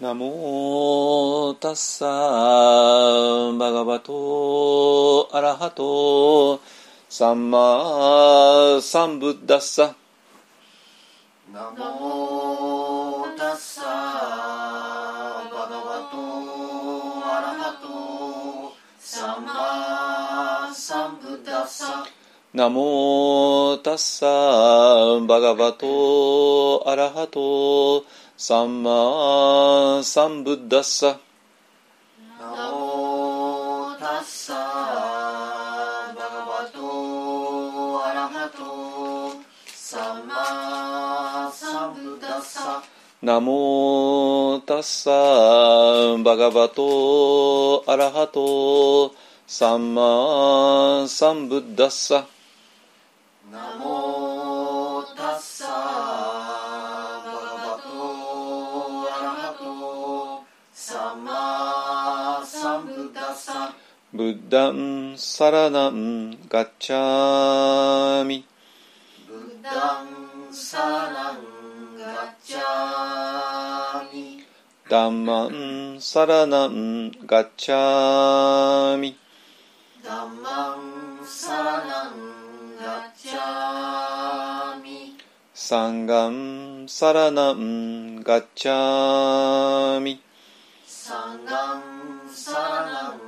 ナモタッサーバガバトアラハトサンマサンブッダッサナモタッサバガバトアラハトサンマサンブッダッサナモタッサバガバトアラハトサンマサンブッダッサナモタッサバガバトアラハトサンマサンブッダッサナモタッサバガバトアラハトサンマサンブッダッサナモブッダンサラナンガッチャーミブッダンサランガッチャーミダンマンサラナンガッチャーミダンマンサラナンガッチャーミサンガンサラナンガッチャーミサンガンサラナン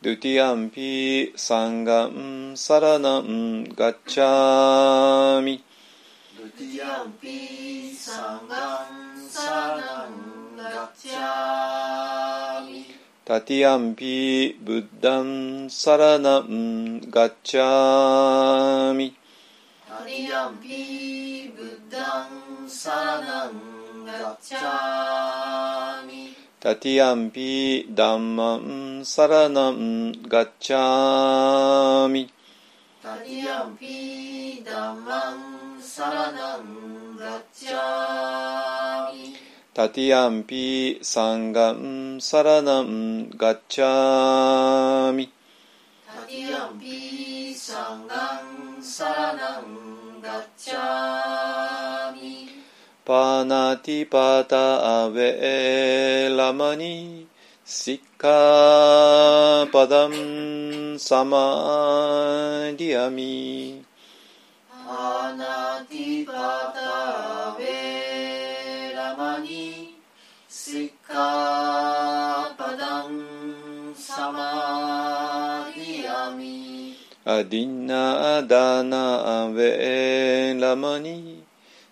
ドゥティアンピサンガンサラナンガッチャーミ。ドゥティアンピサンガンサラナンガッチャーミ。タティアンピブッダンサラナンガッチャーミ。タティアンピブッダンサラナンガッチャーミタティアンピダンマンサラナンガッチャーミタティアンピダンマンサラナンガッチャーミタティアンピサンガンサラナンガッチャーミタティアンピサンガンサラナンガッチャーミパナティパタアベラマニシッカパダンサマディアミアナティパタベラマニシッカパダンサマディアミアディナダナアベラマニ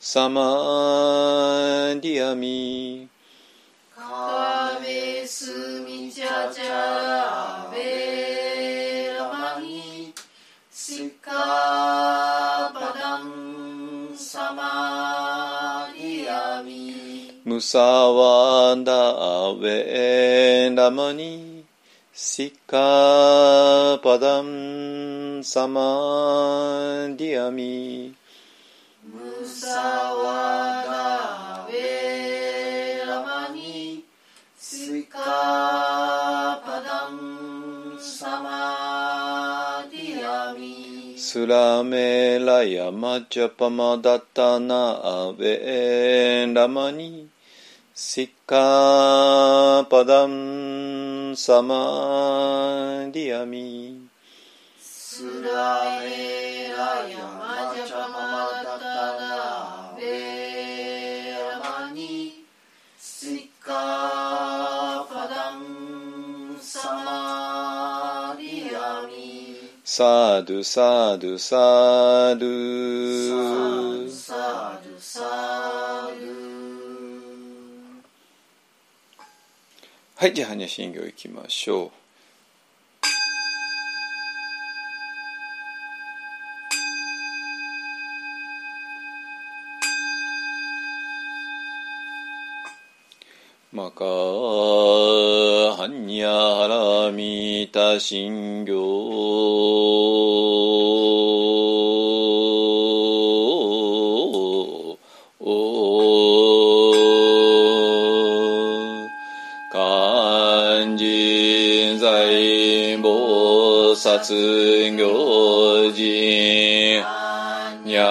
samadiyami Kamesu micchacara veramani sikkhapadam samadiyami kamesu micchacara veramani sikkhapadam samadiyami Musavada veramani sikkhapadam samadiyamiスラメラヤマチャパマダタナアベラマニシッカパダンサマディアミスラメラヤマジャパマダタサードサーはいじゃあ般若心経いきましょう。マカハンニャハラミタ心経肝心在菩薩行人にゃ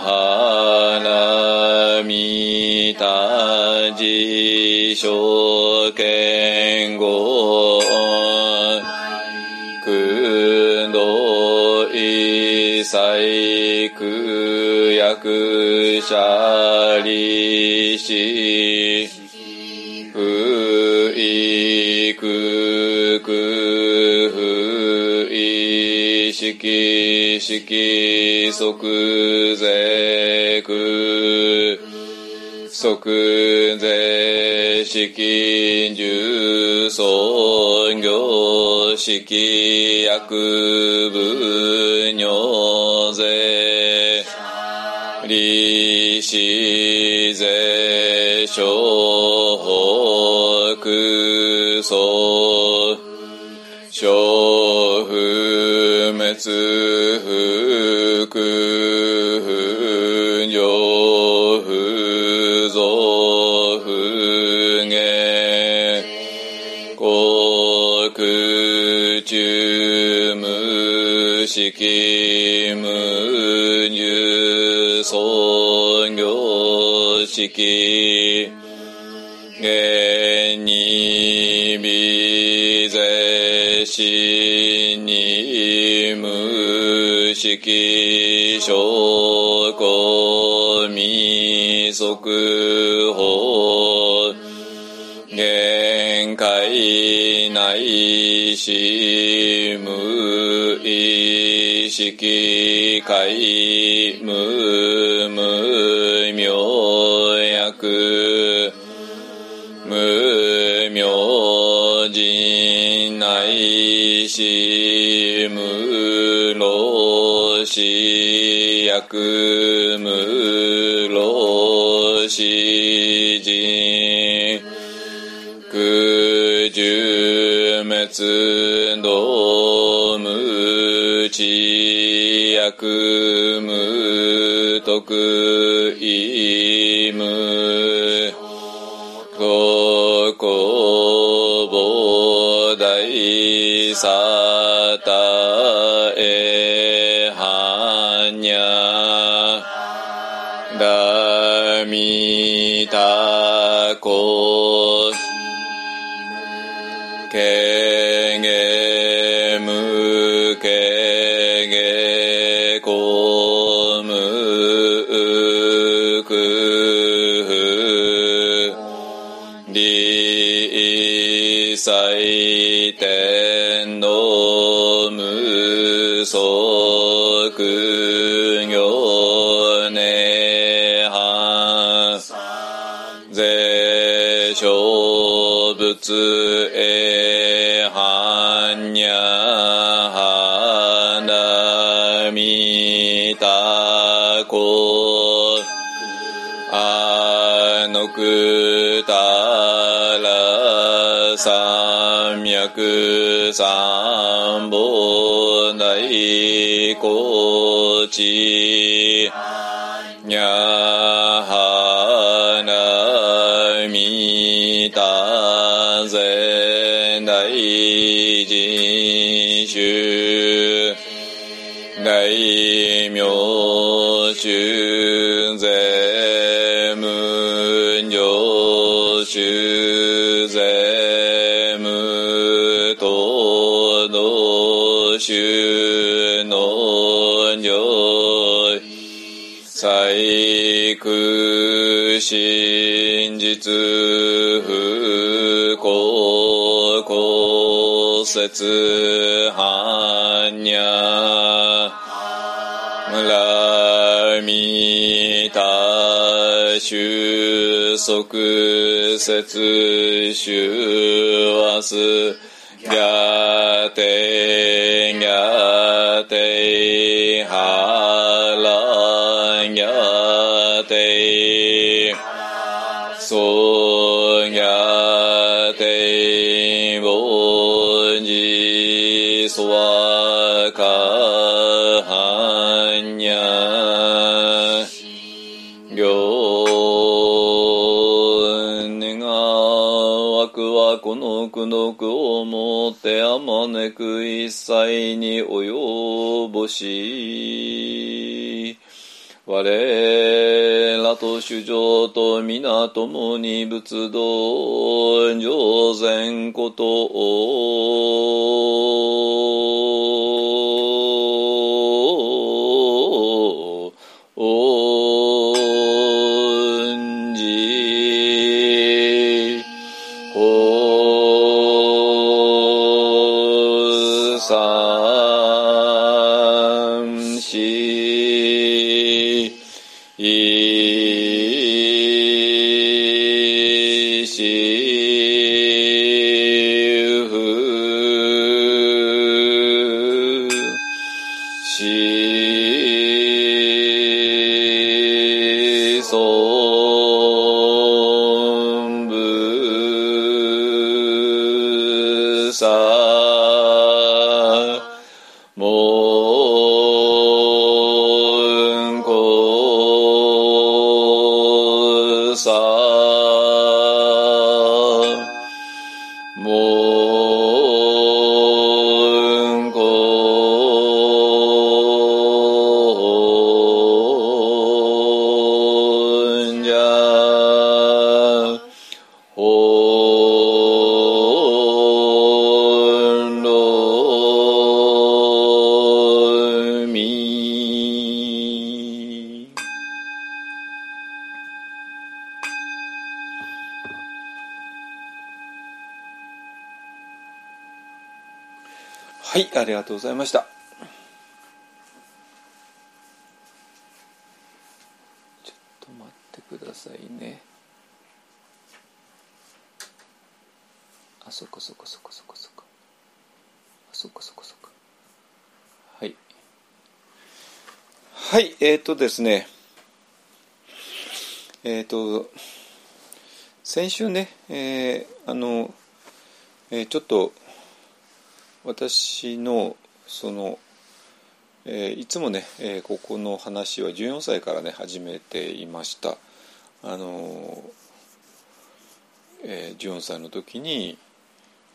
はらみたじしょけんごくどいさいくやくしゃりしふいくくふいしきしき即税く。即税式重尊業式薬部尿税利子税小北総。小不滅不式無入創業式現に微税死に無式証拠未速報限界内し無識界無無明薬無明人内し無老死薬無徳天の無足行涅半税小仏へ般若花見た子あのくた三脈三本大高知。にゃはなみたぜ大人種大名衆最空真実不幸公説般にゃラミタ収束節収和す。ギャテギャテハャテボジソワカハニャ行願わくはこの苦毒をもってあまねく一切に及ぼし我らと主情と皆共に仏道上善ことがとうございました。ちょっと待ってくださいね。あそこそこそこそこそこあそこそこそこはい。はいえっ、ー、とですね。えっ、ー、と先週ね、えーあの、えーちょっと私のその、えーいつもね、えーここの話は14歳からね始めていました。あの、えー14歳の時に、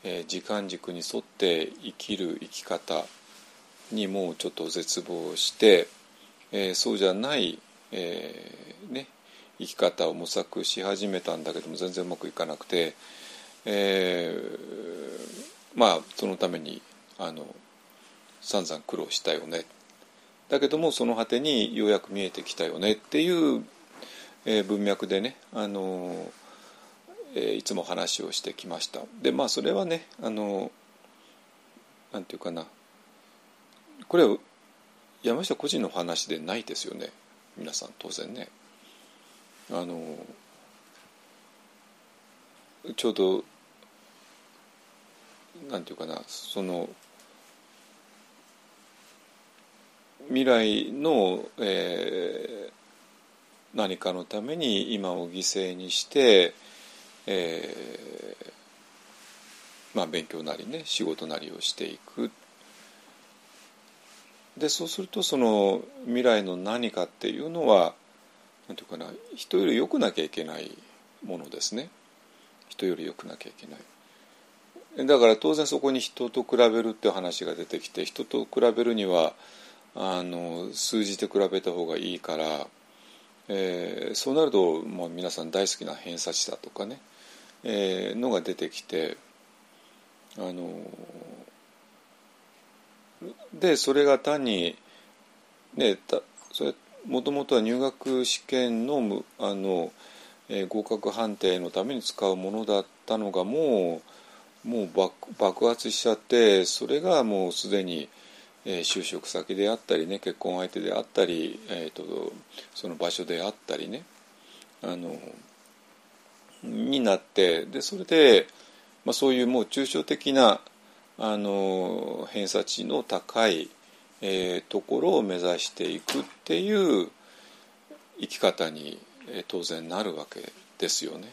えー時間軸に沿って生きる生き方にもうちょっと絶望して、えーそうじゃない、えーね、生き方を模索し始めたんだけども全然うまくいかなくて、えまあそのためにあの散々苦労したよね。だけどもその果てにようやく見えてきたよね。っていう、えー文脈でねあの、えーいつも話をしてきました。でまあそれはねあのなんていうかな。これは山下個人の話でないですよね。皆さん当然ね。あのちょうどなんていうかなその未来の、えー何かのために今を犠牲にして、えーまあ、勉強なりね仕事なりをしていく。でそうするとその未来の何かっていうのはなんていうかな人より良くなきゃいけないものですね。人より良くなきゃいけない。だから当然そこに人と比べるっていう話が出てきて人と比べるにはあの数字で比べた方がいいから、えーそうなると、まあ、皆さん大好きな偏差値だとかね、えーのが出てきてあのでそれが単にねたそれもともとは入学試験のあの、えー合格判定のために使うものだったのがもうもう爆爆発しちゃってそれがもうすでに、えー就職先であったりね結婚相手であったり、えー、とその場所であったりねあのになってでそれで、まあ、そういうもう抽象的なあの偏差値の高い、えーところを目指していくっていう生き方に、えー当然なるわけですよね。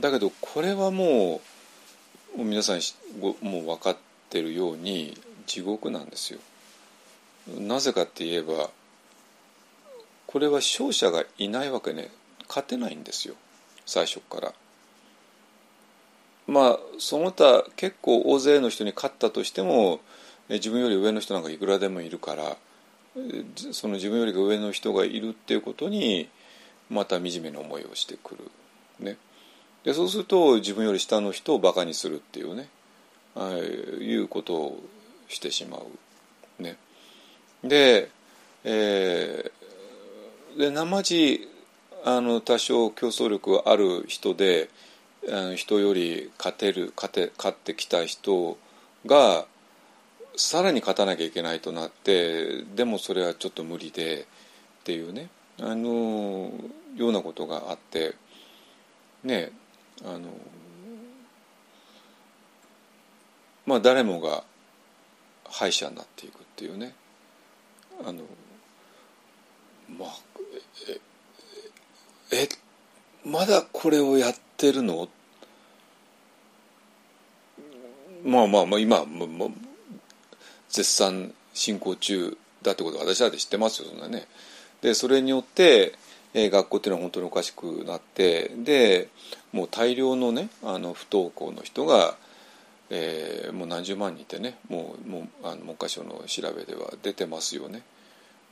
だけどこれはもう皆さんごもう分かってるように地獄なんですよ。なぜかって言えばこれは勝者がいないわけね勝てないんですよ最初から。まあその他結構大勢の人に勝ったとしても自分より上の人なんかいくらでもいるからその自分より上の人がいるっていうことにまた惨めな思いをしてくる。ね、でそうすると自分より下の人をバカにするっていうね。ああいうことをしてしまう。ね、で,、えーで生地あの多少競争力がある人で人より勝てる勝て勝ってきた人がさらに勝たなきゃいけないとなってでもそれはちょっと無理でっていうね。あのようなことがあって。ね。あのまあ誰もが敗者になっていくっていうねあのまあええまだこれをやってるの？まあまあまあ今もも絶賛進行中だってことは私だって知ってますよそんなね。でそれによって、えー学校っていうのは本当におかしくなってでもう大量のねあの不登校の人が、えーもう何十万人いてねもうもうあの文科省の調べでは出てますよね。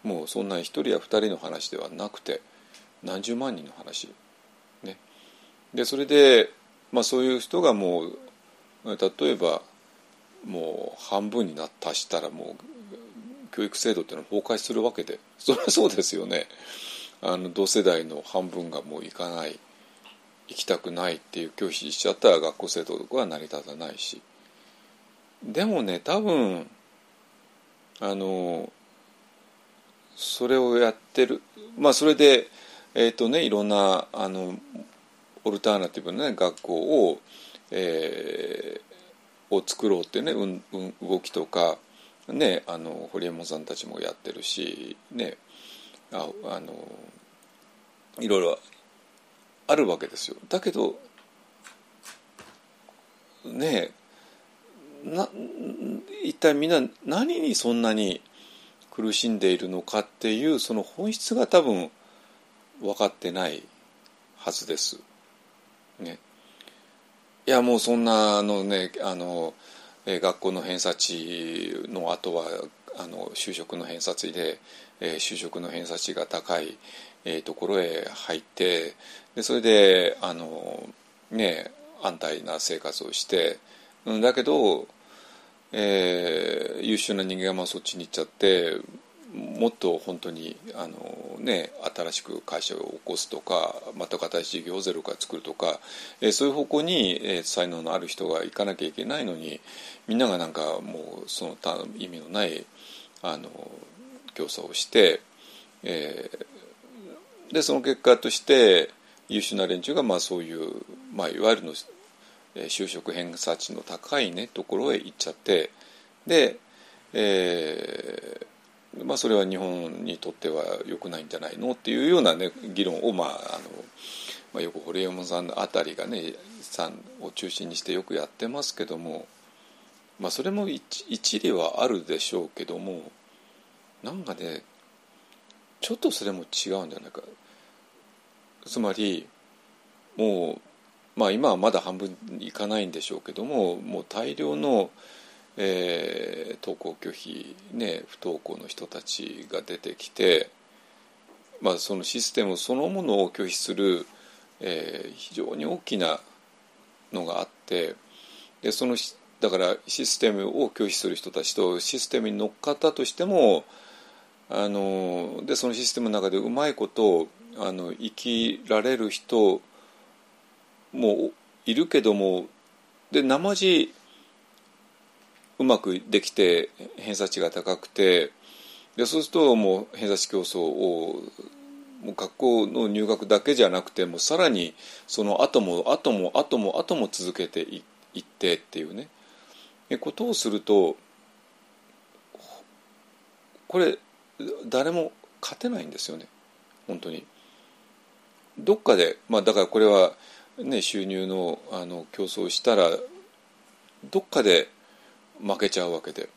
もうそんな一人や二人の話ではなくて何十万人の話。ね、でそれで、まあ、そういう人がもう例えばもう半分にな達したらもう教育制度っていうのは崩壊するわけでそれはそうですよねあの同世代の半分がもう行かない行きたくないっていう拒否しちゃったら学校制度とかは成り立たないし。でもね多分あのそれをやってるまあそれでえっ、とねいろんなあのオルターナティブな、ね、学校を、えーを作ろうっていうね、うんうん、動きとか、ね、あの堀江門さんたちもやってるし、ね、ああのいろいろあるわけですよ。だけどねな一体みんな何にそんなに苦しんでいるのかっていうその本質が多分分かってないはずです。ね。いやもうそんなのねあの、学校の偏差値の後はあの就職の偏差値で、えー就職の偏差値が高い、えーところへ入ってでそれであのね安泰な生活をして、うん、だけど、えー優秀な人間がまあそっちに行っちゃってもっと本当にあの、ね、新しく会社を起こすとかまた新しい事業をゼロから作るとか、えーそういう方向に、えー才能のある人が行かなきゃいけないのにみんながなんかもうその意味のないあの競争をして、えーでその結果として優秀な連中がまあそういう、まあ、いわゆるの就職偏差値の高いねところへ行っちゃってで、えーまあ、それは日本にとっては良くないんじゃないの？っていうような、ね、議論を、まああのまあ、よく堀山さんあたりがねさんを中心にしてよくやってますけども、まあ、それも一一理はあるでしょうけどもなんかねちょっとそれも違うんじゃないか。つまりもうまあ今はまだ半分いかないんでしょうけどももう大量の、えー登校拒否、ね、不登校の人たちが出てきて、まあ、そのシステムそのものを拒否する、えー非常に大きなのがあってでそのだからシステムを拒否する人たちとシステムに乗っかったとしてもあのでそのシステムの中でうまいことあの生きられる人もいるけどもで生地うまくできて偏差値が高くてでそうするともう偏差値競争をもう学校の入学だけじゃなくてもさらにその後も後も後も後も続けていってっていうねことをするとこれ誰も勝てないんですよね本当に。どっかで、まあ、だからこれは、ね、収入のあの競争したらどっかで負けちゃうわけで、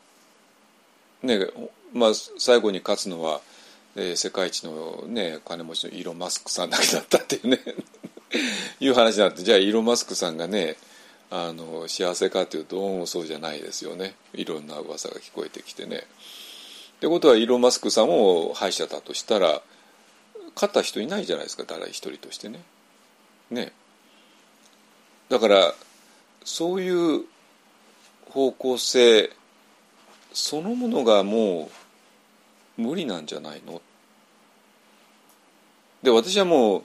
ねまあ、最後に勝つのは、えー、世界一の、ね、金持ちのイーロン・マスクさんだけだったっていうね いう話になって。じゃあイーロン・マスクさんがねあの幸せかというとどうもそうじゃないですよね。いろんな噂が聞こえてきてね。ってことはイーロン・マスクさんも敗者だとしたら勝った人いないじゃないですか誰一人としてね。ねだからそういう方向性そのものがもう無理なんじゃないの？で私はもう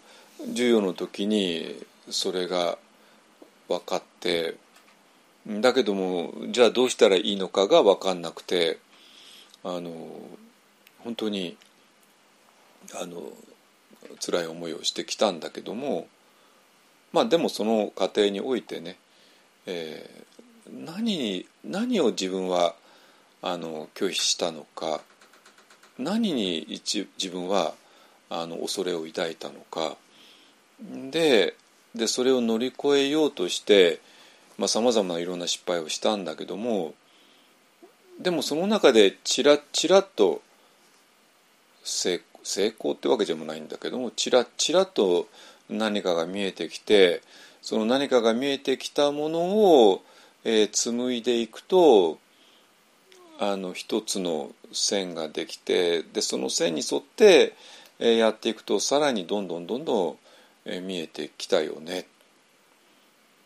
授業の時にそれが分かってだけどもじゃあどうしたらいいのかが分かんなくてあの本当にあの辛い思いをしてきたんだけどもまあでもその過程においてね、えー、何何を自分はあの拒否したのか何に自分はあの恐れを抱いたのか。ででそれを乗り越えようとしてさまざ、まないろんな失敗をしたんだけどもでもその中でちらちらっと成成功ってわけでもないんだけどもちらちらと何かが見えてきてその何かが見えてきたものを、えー、紡いでいくとあの一つの線ができてでその線に沿って、えー、やっていくとさらにどんどんどんどん、えー、見えてきたよね。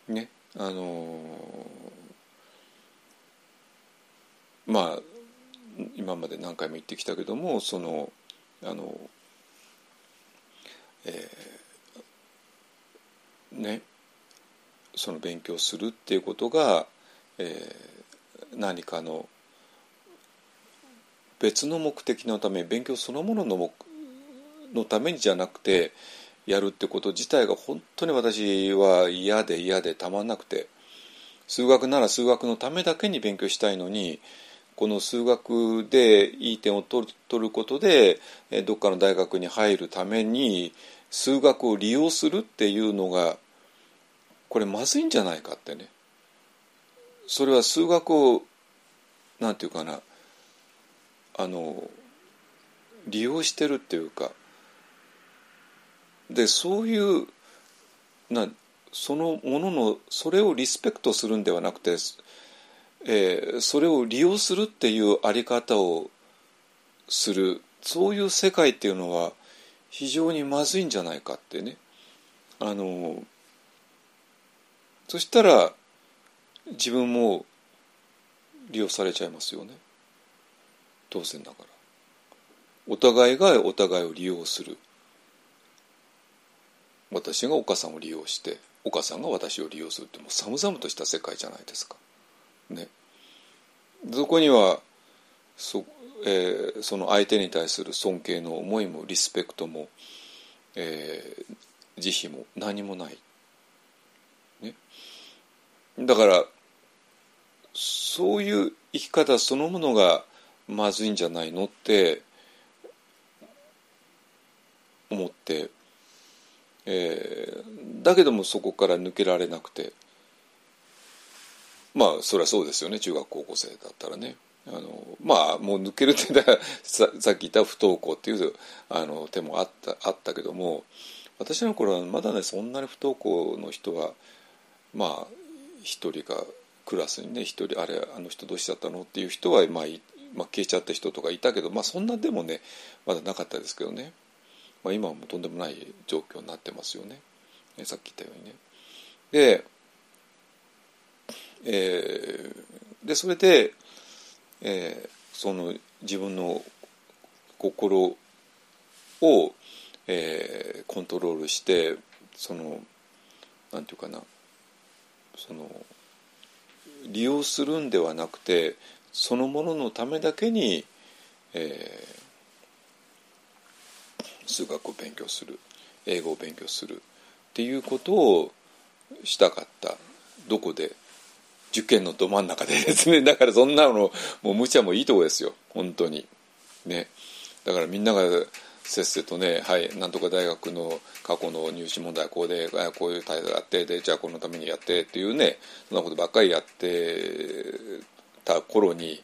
ねあの、まあ今まで何回も言ってきたけどもそのあの、えー、ねその勉強するっていうことが、えー、何かの別の目的のため勉強そのものののためにじゃなくてやるってこと自体が本当に私は嫌で嫌でたまんなくて数学なら数学のためだけに勉強したいのにこの数学でいい点を取る取ることでどっかの大学に入るために数学を利用するっていうのがこれまずいんじゃないかってね。それは数学をなんていうかなあの利用してるっていうか。でそういうなそのもののそれをリスペクトするんではなくてえー、それを利用するっていうあり方をするそういう世界っていうのは非常にまずいんじゃないかってね。あのそしたら自分も利用されちゃいますよね。当然だから。お互いがお互いを利用する。私がお母さんを利用してお母さんが私を利用するってもう寒々とした世界じゃないですか。ね、そこにはそ,、えー、その相手に対する尊敬の思いもリスペクトも、えー、慈悲も何もない、ね、だからそういう生き方そのものがまずいんじゃないのって思って、えー、だけどもそこから抜けられなくて。まあそれはそうですよね中学高校生だったらね。あのまあもう抜けるって ささっき言った不登校っていうあの手もあったあったけども私の頃はまだねそんなに不登校の人はまあ一人かクラスにね一人あれあの人どうしちゃったのっていう人は、まあ、まあ消えちゃった人とかいたけどまあそんなでもねまだなかったですけどね、まあ、今はもうとんでもない状況になってますよねさっき言ったようにね。でえー、でそれで、えー、その自分の心を、えー、コントロールしてそのなんていうかなその利用するんではなくてそのもののためだけに、えー、数学を勉強する英語を勉強するっていうことをしたかった。どこで？受験のど真ん中でですね。だからそんなのもう無茶もいいとこですよ。本当に。ね。だからみんながせっせとね、はい、なんとか大学の過去の入試問題こうでこういう態度やってでじゃあこのためにやってっていうねそんなことばっかりやってた頃に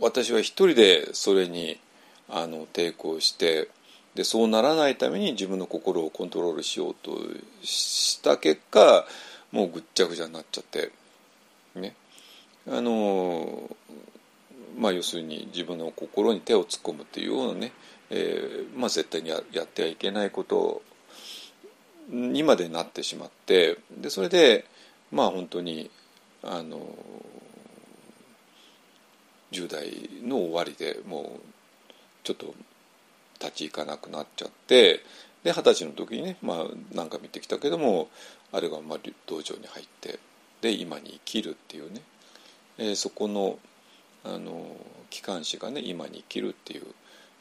私は一人でそれにあの抵抗してでそうならないために自分の心をコントロールしようとした結果もうぐっちゃぐちゃになっちゃって。あのまあ要するに自分の心に手を突っ込むっていうようなね、えーまあ、絶対にやってはいけないことにまでなってしまってでそれでまあ本当にあの10代の終わりでもうちょっと立ち行かなくなっちゃってで二十歳の時にね、まあ、何か見てきたけどもあれがまあ道場に入ってで今に生きるっていうね、えー、そこのあの機関誌がね「今に生きる」っていう、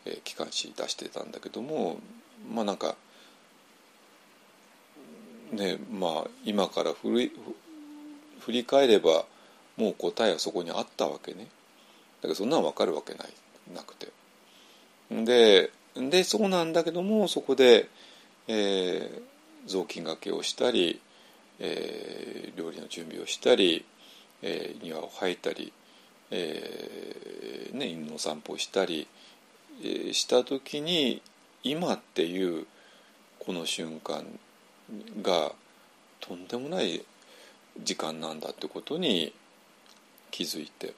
えー、機関誌出してたんだけどもまあなんかねまあ今から振り振り返ればもう答えはそこにあったわけね。だけどそんなの分かるわけない。なくて。ででそうなんだけどもそこで、えー、雑巾がけをしたり、えー、料理の準備をしたり、えー、庭を吐いたり、えーね、犬の散歩をしたり、えー、した時に今っていうこの瞬間がとんでもない時間なんだってことに気づいて。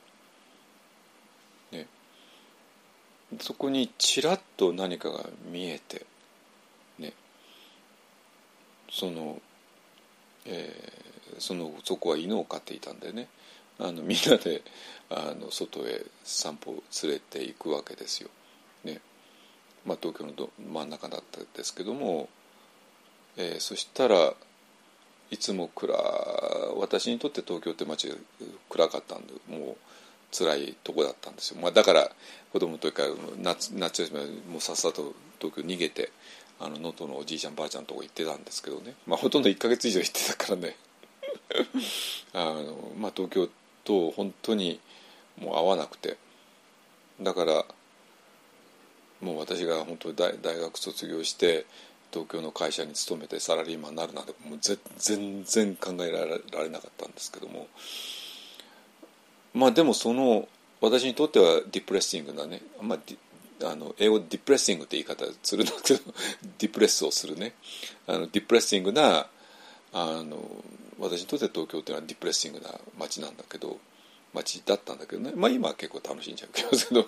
ねそこにちらっと何かが見えてねその、えー、そのそこは犬を飼っていたんでねあのみんなであの外へ散歩連れていくわけですよ。ね。まあ、東京のど真ん中だったんですけども、えー、そしたらいつも暗私にとって東京って街が暗かったんでもう辛いとこだったんですよ、まあ、だから子供の時から夏夏休みはもうさっさと東京逃げてあの能登のおじいちゃんばあちゃんのとこ行ってたんですけどね、まあ、ほとんど1か月以上行ってたからね。あの、まあ、東京と本当にもう会わなくて。だからもう私が本当に大大学卒業して東京の会社に勤めてサラリーマンになるなんてもう全然考えられなかったんですけども。まあでもその私にとってはディプレッシングなね、まあ、あの英語ディプレッシングって言い方するんだけどディプレッスをするね。あのディプレッシングなあの私にとって東京っていうのはディプレッシングな街なんだけど街だったんだけどね。まあ今は結構楽しんじゃうけど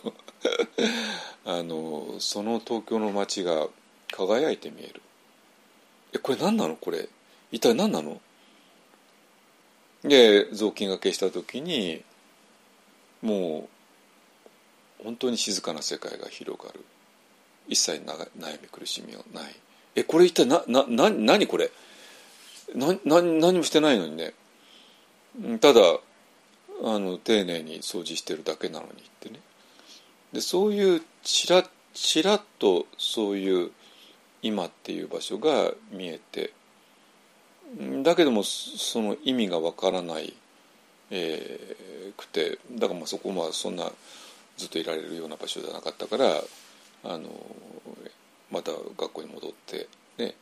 あのその東京の街が輝いて見える。えこれ何なの？これ。一体何なの？で雑巾がけした時にもう本当に静かな世界が広がる。一切悩み苦しみはない。えこれ一体ななな何これ？なな何もしてないのにね。ただあの丁寧に掃除してるだけなのにってね。でそういうちらちらっとそういう今っていう場所が見えて。だけどもその意味がわからないえー、くて。だからまあそこはそんなずっといられるような場所じゃなかったからあのまた学校に戻ってね、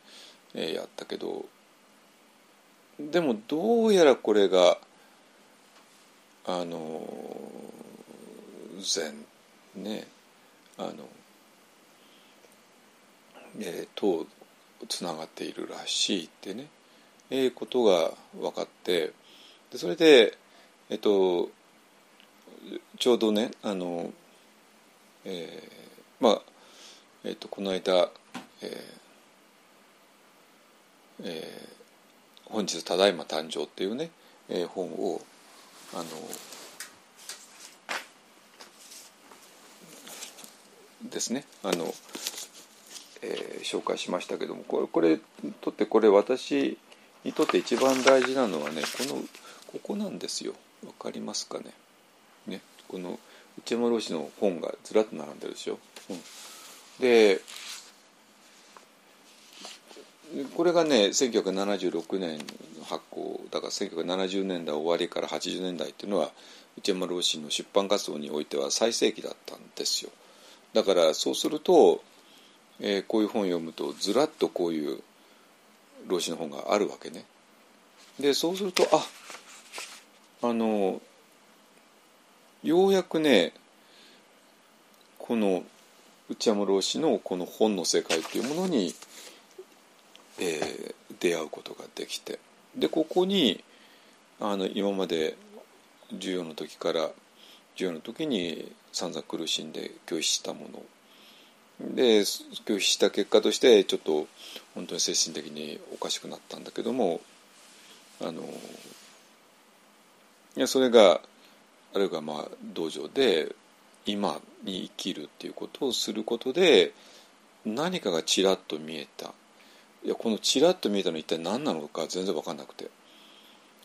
えー、やったけどでもどうやらこれがあの禅ねあの、えー、とつながっているらしいってね、えー、ことが分かってでそれでえっとちょうどねあの、えー、まあえっとこの間、えーえー、本日ただいま誕生」っていうね、えー、本をあのですねあの、えー、紹介しましたけどもこれこれとってこれ私にとって一番大事なのはねこのここなんですよ。わかりますかね？ねこの内山老師の本がずらっと並んでるでしょ、うん、でこれがね1976年の発行だから1970年代終わりから80年代っていうのは内山老師の出版活動においては最盛期だったんですよ。だからそうすると、えー、こういう本を読むとずらっとこういう老子の本があるわけね。でそうするとああのようやくねこの内山老師のこの本の世界っていうものに、えー、出会うことができて。でここにあの今まで授業の時から授業の時に散々苦しんで拒否したもの。で拒否した結果としてちょっと本当に精神的におかしくなったんだけどもあのいやそれがあるいはまあ道場で今に生きるっていうことをすることで何かがちらっと見えた。いやこのちらっと見えたの一体何なのか全然分かんなくて、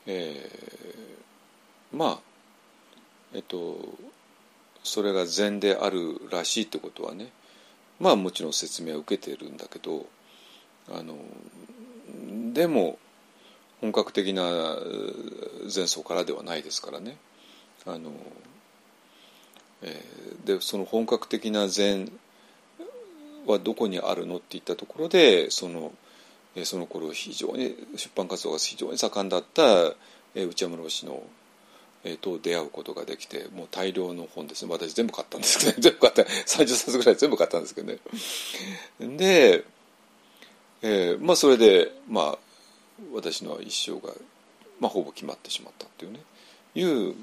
えー、まあえっとそれが禅であるらしいってことはねまあもちろん説明を受けてるんだけどあのでも本格的な前奏からではないですからね。あのえー、でその本格的な禅はどこにあるのっていったところでそのその頃非常に出版活動が非常に盛んだった内山老師の、と出会うことができてもう大量の本ですね。私全部買ったんですけど、ね、全部買った。30冊ぐらい全部買ったんですけどね。で、えー、まあそれでまあ私の一生が、まあ、ほぼ決まってしまったっていうね。いう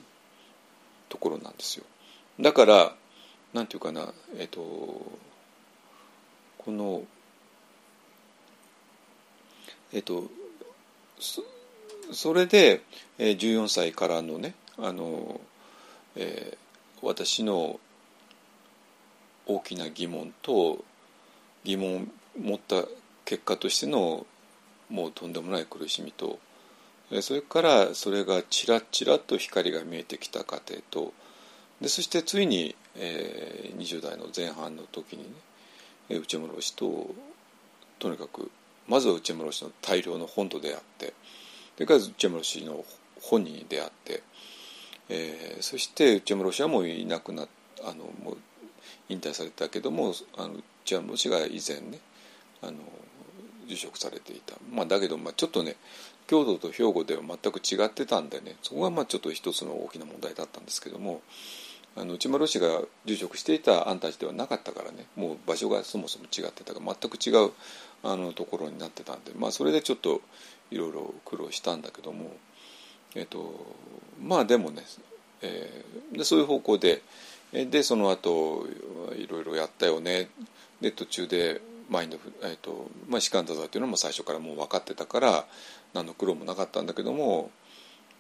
ところなんですよ。だからなんていうかなえっ、ー、とこのえっ、とそれで、えー、14歳からのねあの、えー、私の大きな疑問と疑問を持った結果としてのもうとんでもない苦しみとそれからそれがちらちらと光が見えてきた過程とでそしてついに、えー、20代の前半の時にね内村氏ととにかくまずは内村氏の大量の本と出会ってそれから内村氏の本に出会ってえー、そして内山ロシアもいなくなあのもう引退されたけどもあの内山ロシが以前ねあの受職されていた、まあ、だけど、まあ、ちょっとね京都と兵庫では全く違ってたんでねそこがまあちょっと一つの大きな問題だったんですけどもあの内丸氏が住職していた安泰寺ではなかったからねもう場所がそもそも違ってたから全く違うあのところになってたんで、まあ、それでちょっといろいろ苦労したんだけどもえっとまあでもね、えー、でそういう方向ででその後いろいろやったよね。で途中でマインドフ、えーとまあ、士官座座っていうのも最初からもう分かってたから何の苦労もなかったんだけども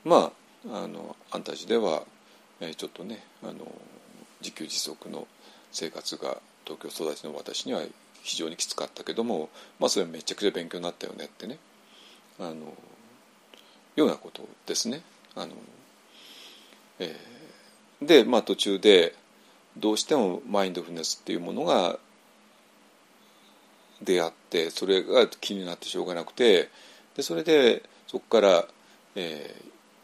まああの安泰寺では、えー、ちょっとねあの自給自足の生活が東京育ちの私には非常にきつかったけどもまあそれめちゃくちゃ勉強になったよねってねあのようなことですね。あのえー、で、まあ、途中でどうしてもマインドフルネスっていうものが出会ってそれが気になってしょうがなくてでそれでそこから、え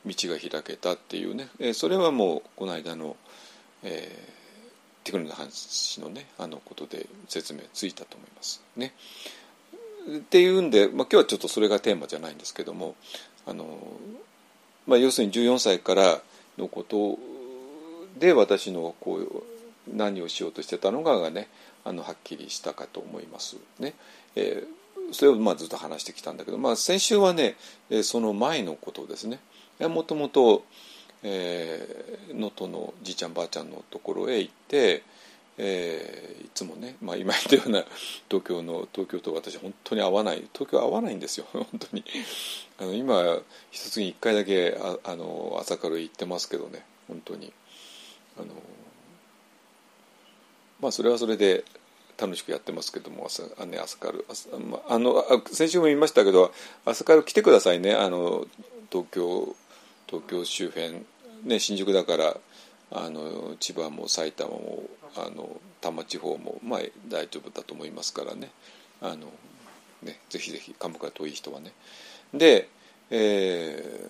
ー、道が開けたっていうね、えー、それはもうこの間の、えー、テクノの話のねあのことで説明ついたと思いますね。っていうんで、まあ、今日はちょっとそれがテーマじゃないんですけどもあの、まあ、要するに14歳からのことで私のこう何をしようとしてたのかがねあのはっきりしたかと思いますね。えー、それをまあずっと話してきたんだけど、まあ、先週はねその前のことですね。もともと能登のじいちゃんばあちゃんのところへ行ってえー、いつもね、まあ、今言ったような東京の東京と私本当に合わない東京合わないんですよ 本当に。あの今一つに一回だけああの朝から行ってますけどね本当に。あのまあそれはそれで楽しくやってますけども朝あ、ね、朝から朝、まあ、あの先週も言いましたけど朝から来てくださいねあの東京東京周辺、ね、新宿だからあの千葉も埼玉もあの多摩地方も、まあ、大丈夫だと思いますからねあのねぜひぜひ関から遠い人はね。で、え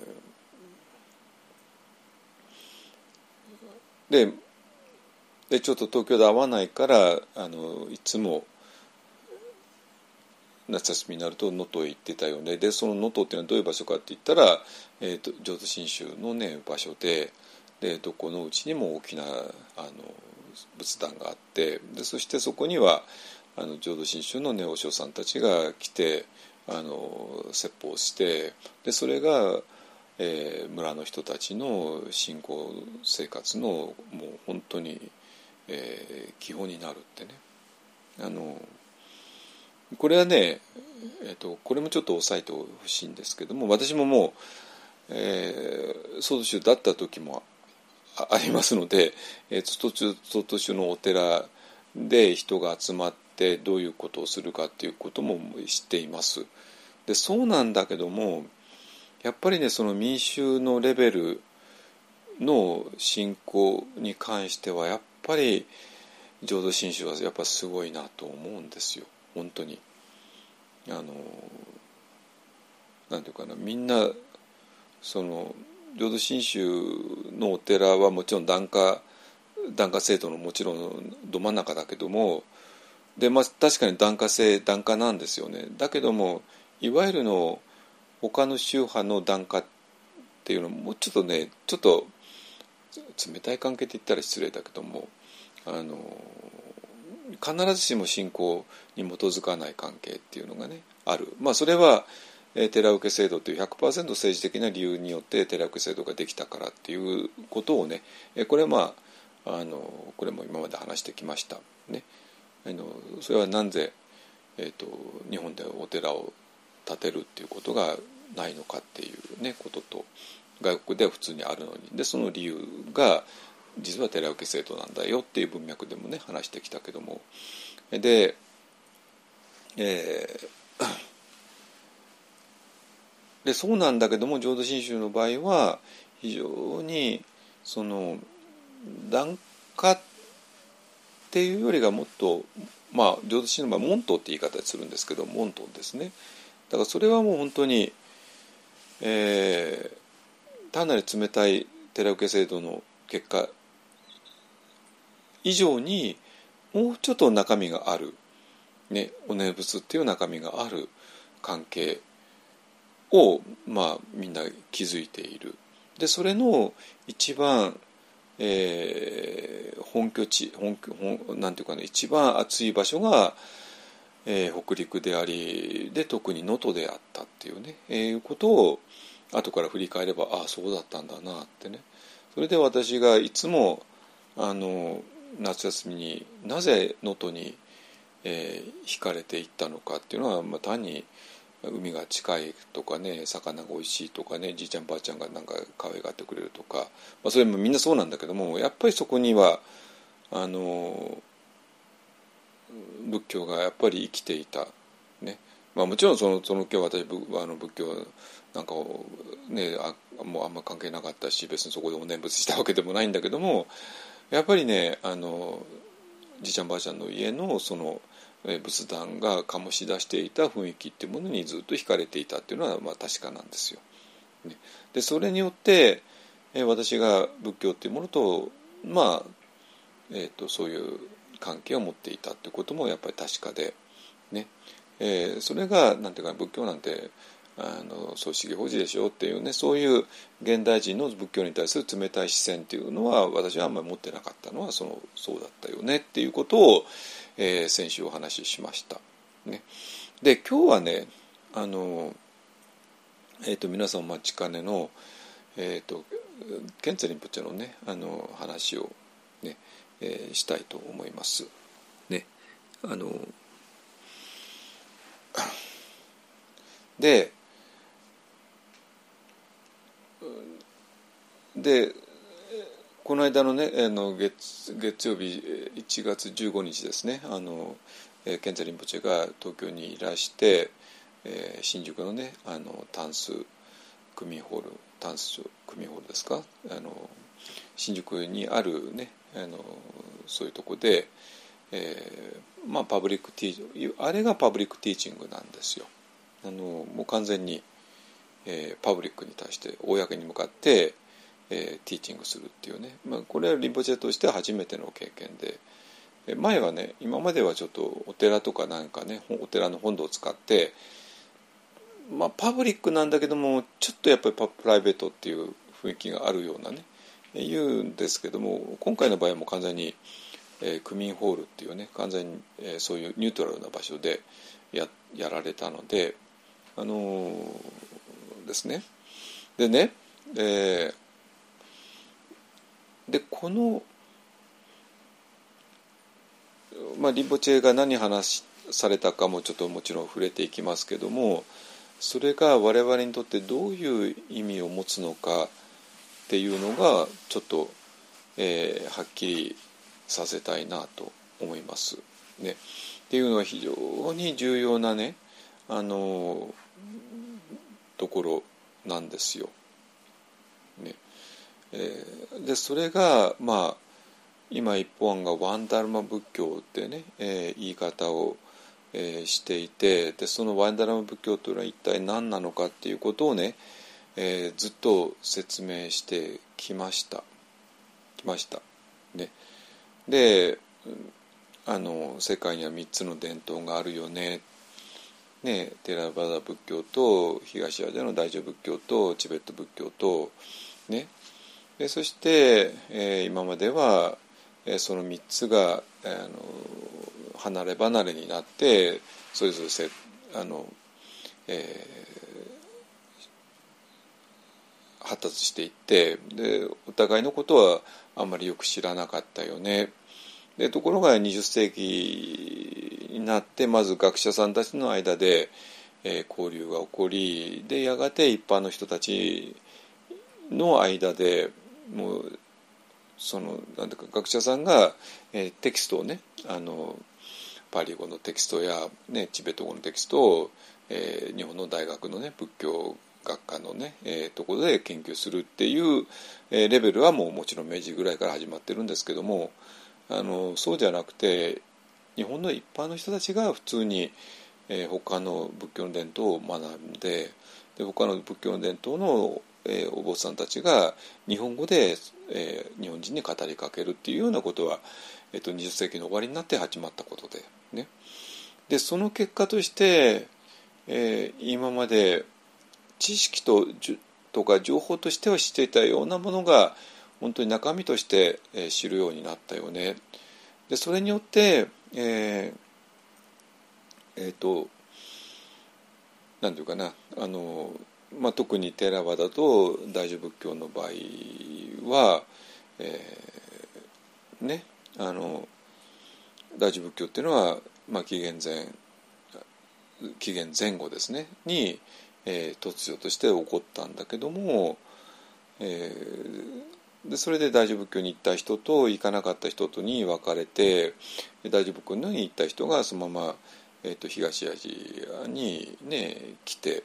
ー、ででちょっと東京で会わないからあのいつも夏休みになると能登へ行ってたよねでその能登っていうのはどういう場所かって言ったら、えーと、浄土真宗のね場所ででどこのうちにも大きなあの仏壇があってでそしてそこにはあの浄土真宗のねお嬢さんたちが来てあの説法してでそれが、えー、村の人たちの信仰生活のもう本当に、えー、基本になるってね。あのこれはね、えーと、これもちょっと押さえてほしいんですけども私ももう、えー、総州だった時もありますので、えー、途中外州のお寺で人が集まってどういうことをするかっていうことも知っています。でそうなんだけどもやっぱりねその民衆のレベルの信仰に関してはやっぱり浄土真宗はやっぱすごいなと思うんですよ本当に。あのなんていうかなみんなその浄土真宗のお寺はもちろん檀家檀家制度のもちろんど真ん中だけどもで、まあ、確かに檀家制檀家なんですよねだけどもいわゆるの他の宗派の檀家っていうのもうちょっとねちょっと冷たい関係って言ったら失礼だけどもあの必ずしも信仰に基づかない関係っていうのがねある。まあそれは寺受け制度という100%政治的な理由によって寺受け制度ができたからっていうことをねこれはまああのこれも今まで話してきました。ね、あのそれはなぜ、えーと、日本でお寺を建てるっていうことがないのかっていうねことと外国では普通にあるのに。でその理由が実は寺受け制度なんだよっていう文脈でもね話してきたけども。で、えー、でそうなんだけども浄土真宗の場合は非常にその檀家っていうよりがもっとまあ浄土真宗の場合門徒って言い方するんですけど門徒ですね。だからそれはもう本当に、えー、単なる冷たい寺受け制度の結果以上にもうちょっと中身がある、ね、お念仏っていう中身がある関係を、まあ、みんな気づいている。でそれの一番、えー、本拠地本本なんていうかね一番暑い場所が、えー、北陸でありで特に能登であったっていうね、えー、いうことを後から振り返ればああそうだったんだなってねそれで私がいつもあの夏休みになぜ能登に、えー、惹かれていったのかっていうのは、まあ、単に海が近いとかね魚が美味しいとかねじいちゃんばあちゃんがなんか可愛がってくれるとか、まあ、それもみんなそうなんだけどもやっぱりそこにはあの仏教がやっぱり生きていた。ねまあ、もちろんそのその今日私あの仏教なんかをねあもうあんま関係なかったし別にそこでお念仏したわけでもないんだけどもやっぱりねあのじいちゃんばあちゃんの家のその仏壇が醸し出していた雰囲気っていうものにずっと惹かれていたっていうのはまあ確かなんですよ。でそれによって私が仏教っていうものとまあ、えーと、そういう関係を持っていたっていうこともやっぱり確かで、ねえー、それがなんていうか仏教なんてあの葬式法事でしょっていうねそういう現代人の仏教に対する冷たい視線っていうのは私はあんまり持ってなかったのはそのそうだったよねっていうことを、えー、先週お話ししました。ね、で今日はねあの、えーと、皆さんお待ちかねの、えーと、ケンツェリンプチェのねあの話をね、えー、したいと思います。ねあのででこの間のねあの月月曜日1月15日ですねあのケンザリンポチェが東京にいらして、えー、新宿のねあのタンス区民ホールタンス区民ホールですか？あの新宿にあるねあのそういうとこで、えー、まあ public teach あれが public teaching なんですよ。あのもう完全に、えー、パブリックに対して公に向かって、えー、 teaching するっていうね、まあ、これはリンポチェとしては初めての経験で。前はね今まではちょっとお寺とかなんかねお寺の本堂を使ってまあパブリックなんだけどもちょっとやっぱりプライベートっていう雰囲気があるようなね言うんですけども今回の場合はもう完全に、えー、区民ホールっていうね完全に、えー、そういうニュートラルな場所でややられたのであのー、ですねでね、えー、でこのまあ、リンポチェが何話されたかもちょっともちろん触れていきますけどもそれが我々にとってどういう意味を持つのかっていうのがちょっと、えー、はっきりさせたいなと思います。ね、っていうのは非常に重要なねあのところなんですよ。ねえ、でそれがまあ今一方案がワンダルマ仏教ってね、えー、言い方を、えー、していてでそのワンダルマ仏教というのは一体何なのかっていうことをね、えー、ずっと説明してきました。きました。ね、であの世界には3つの伝統があるよね。ね、テラバダ仏教と東アジアの大乗仏教とチベット仏教と、ね、でそして、え、今まではえその3つがあの離れ離れになってそれぞれせあの、えー、発達していってでお互いのことはあんまりよく知らなかったよね。でところが20世紀になってまず学者さんたちの間で、えー、交流が起こりでやがて一般の人たちの間でもうそのなんていうか学者さんが、えー、テキストをねあのパリ語のテキストや、ね、チベット語のテキストを、えー、日本の大学のね仏教学科のね、えー、ところで研究するっていう、えー、レベルはもうもちろん明治ぐらいから始まってるんですけどもあのそうじゃなくて日本の一般の人たちが普通に、えー、他の仏教の伝統を学んでで他の仏教の伝統のえー、お坊さんたちが日本語で、えー、日本人に語りかけるっていうようなことは、えーと、20世紀の終わりになって始まったことで,、ね、でその結果として、えー、今まで知識ととか情報としては知っていたようなものが本当に中身として、えー、知るようになったよね。でそれによって、えー、えー、となんていうかなあのまあ、特にテラワだと大乗仏教の場合は、えー、ねあの大乗仏教っていうのは、まあ、紀元前紀元前後ですねに、えー、突如として起こったんだけども、えー、でそれで大乗仏教に行った人と行かなかった人とに分かれて大乗仏教に行った人がそのまま、えーと東アジアにね来て。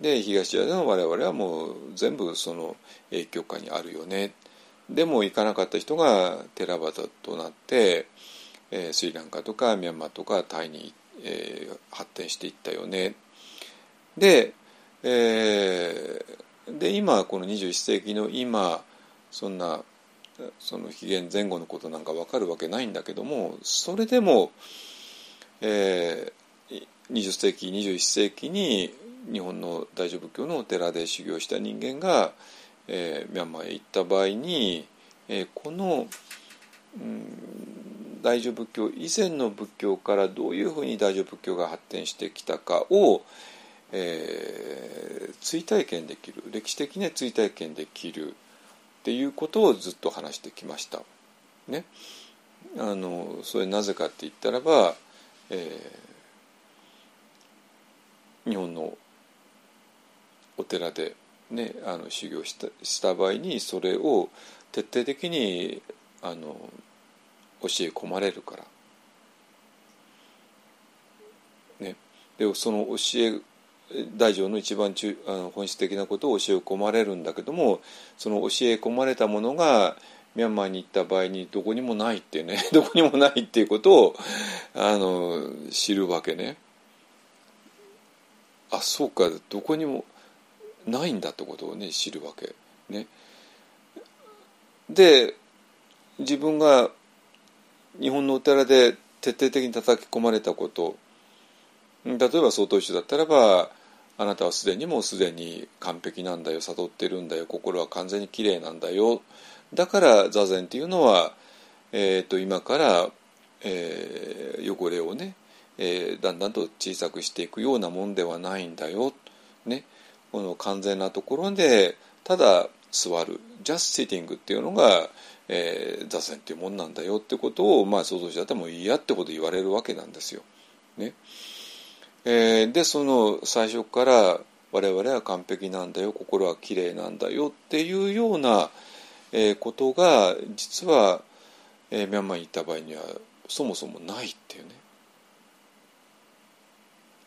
で東アジアの我々はもう全部その影響下にあるよね。でも行かなかった人がテラバタとなって、えー、スリランカとかミャンマーとかタイに、えー、発展していったよね。で,、えー、で今この21世紀の今そんなその紀元前後のことなんか分かるわけないんだけどもそれでも、えー、20世紀21世紀に日本の大乗仏教のお寺で修行した人間が、えー、ミャンマーへ行った場合に、えー、この、うん、大乗仏教以前の仏教からどういうふうに大乗仏教が発展してきたかを、えー、追体験できる歴史的に追体験できるっていうことをずっと話してきました。ね、あのそれなぜかって言ったらば、えー、日本のお寺で、ね、あの修行したした場合にそれを徹底的にあの教え込まれるから。ね、でその教え大乗の一番中あの本質的なことを教え込まれるんだけどもその教え込まれたものがミャンマーに行った場合にどこにもないってね どこにもないっていうことをあの知るわけね。あそうかどこにもないんだってことをね知るわけ。ね。で自分が日本のお寺で徹底的に叩き込まれたこと例えば曹洞宗だったらばあなたはすでにもうすでに完璧なんだよ悟ってるんだよ心は完全にきれいなんだよ。だから座禅っていうのは、えー、と今から、えー、汚れをね、えー、だんだんと小さくしていくようなもんではないんだよ、ね、この完全なところでただ座る just sitting っていうのが、えー、座禅っていうもんなんだよってことを、まあ、想像しちゃってもいいやってこと言われるわけなんですよ。ねえー、でその最初から我々は完璧なんだよ心はきれいなんだよっていうような、えー、ことが実は、えー、ミャンマーに行った場合にはそもそもないっていうね。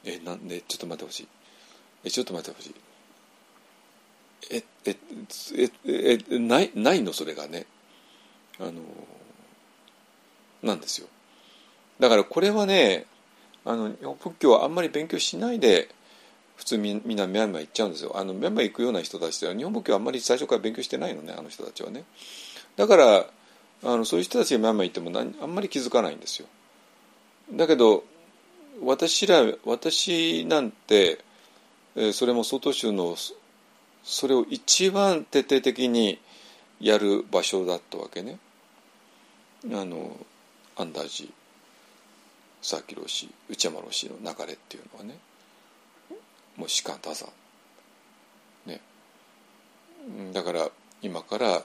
えなんでちょっと待ってほしい。えちょっと待ってほしい。ええええないないの？それがね。あのなんですよ。だからこれはねあの仏教はあんまり勉強しないで普通みんなミャンマー行っちゃうんですよあのミャンマー行くような人たちは日本仏教はあんまり最初から勉強してないのねあの人たちはねだからあのそういう人たちがミャンマー行っても何あんまり気づかないんですよだけど私ら私なんて、え、それも曹洞宗のそれを一番徹底的にやる場所だったわけね。あのアンダージ佐々木老師内山老師の流れっていうのはね。もう士官多山ね。だから今から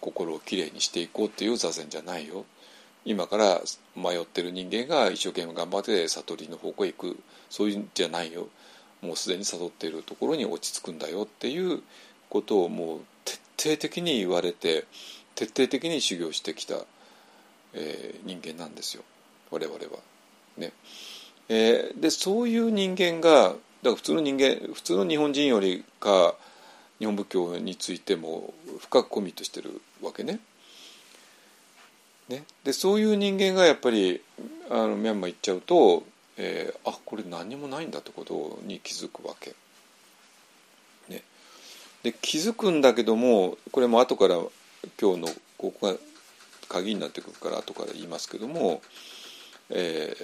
心をきれいにしていこうっていう座禅じゃないよ。今から迷ってる人間が一生懸命頑張って悟りの方向へ行く。そういうんじゃないよ。もうすでに悟っているところに落ち着くんだよっていうことをもう徹底的に言われて徹底的に修行してきた、えー、人間なんですよ我々は。ねえー、でそういう人間がだから普通の人間普通の日本人よりか日本仏教についても深くコミットしてるわけね。ねでそういう人間がやっぱりあのミャンマー行っちゃうと、えー、あこれ何もないんだってことに気づくわけ。ね、で気づくんだけどもこれも後から今日のここが鍵になってくるから後から言いますけどもえ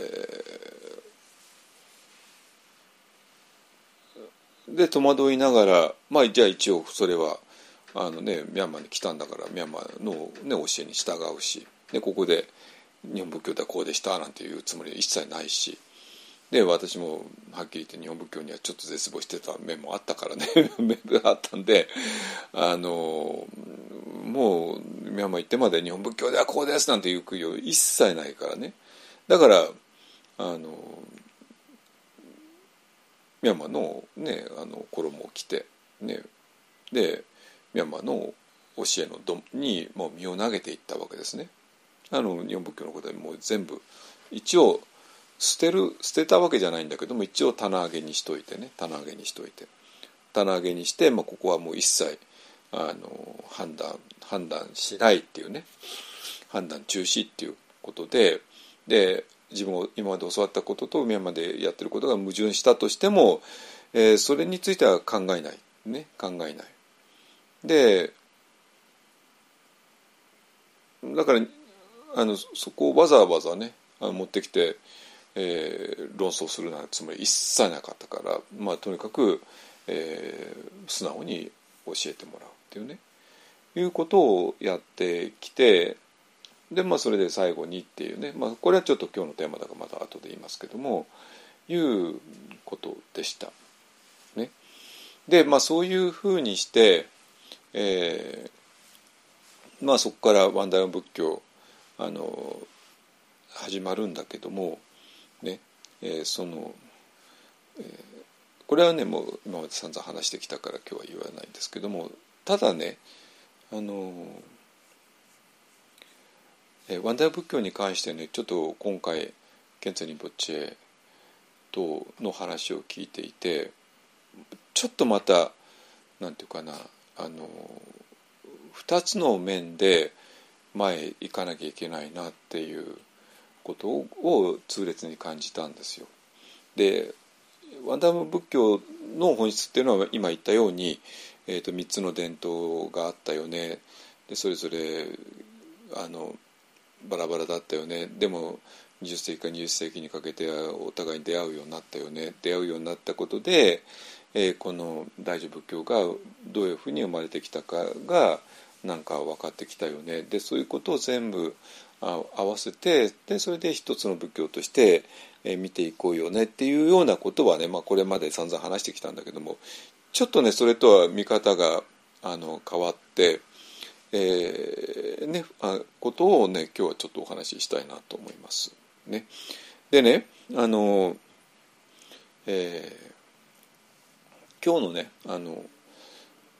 ー、で戸惑いながらまあじゃあ一応それはあの、ね、ミャンマーに来たんだからミャンマーの、ね、教えに従うしでここで日本仏教ではこうでしたなんていうつもりは一切ないしで私もはっきり言って日本仏教にはちょっと絶望してた面もあったからね。面があったんであのもうミャンマー行ってまで日本仏教ではこうですなんていう供養一切ないからね。だからあのミャンマーの,、ね、あの衣を着て、ね、でミャンマーの教えのどにもう身を投げていったわけですね。あの日本仏教のことでもう全部一応捨てる捨てたわけじゃないんだけども一応棚上げにしといてね。棚上げにしといて。棚上げにして、まあ、ここはもう一切あの判断判断しないっていうね。判断中止っていうことで。で自分を今まで教わったこととミャンマーでやってることが矛盾したとしても、えー、それについては考えない。ね。考えない。でだからあのそこをわざわざねあの持ってきて、えー、論争するなんてつもり一切なかったから、まあ、とにかく、えー、素直に教えてもらうっていうね。いうことをやってきてでまあそれで最後にっていうね、まあ、これはちょっと今日のテーマだからまた後で言いますけどもいうことでした。ね、でまあそういうふうにして、えー、まあそこからワンダイオン仏教あの始まるんだけども、えー、その、えー、これはねもう今まで散々話してきたから今日は言わないんですけどもただねあのえー、ワンダイ仏教に関してねちょっと今回ケンツァリンポッチェとの話を聞いていてちょっとまたなんていうかなあの2つの面で前行かなきゃいけないなっていうことを痛烈に感じたんですよ。でワンダム仏教の本質っていうのは今言ったように、えー、と3つの伝統があったよね。でそれぞれあのバラバラだったよね。でも20世紀から20世紀にかけてお互いに出会うようになったよね。出会うようになったことで、えー、この大乗仏教がどういうふうに生まれてきたかがなんか分かってきたよね。でそういうことを全部合わせてでそれで一つの仏教として、見ていこうよねっていうようなことはね、まあ、これまで散々話してきたんだけどもちょっとねそれとは見方があの変わって、えー、ね、あことをね今日はちょっとお話ししたいなと思います。ね、でねあの、えー、今日のねあの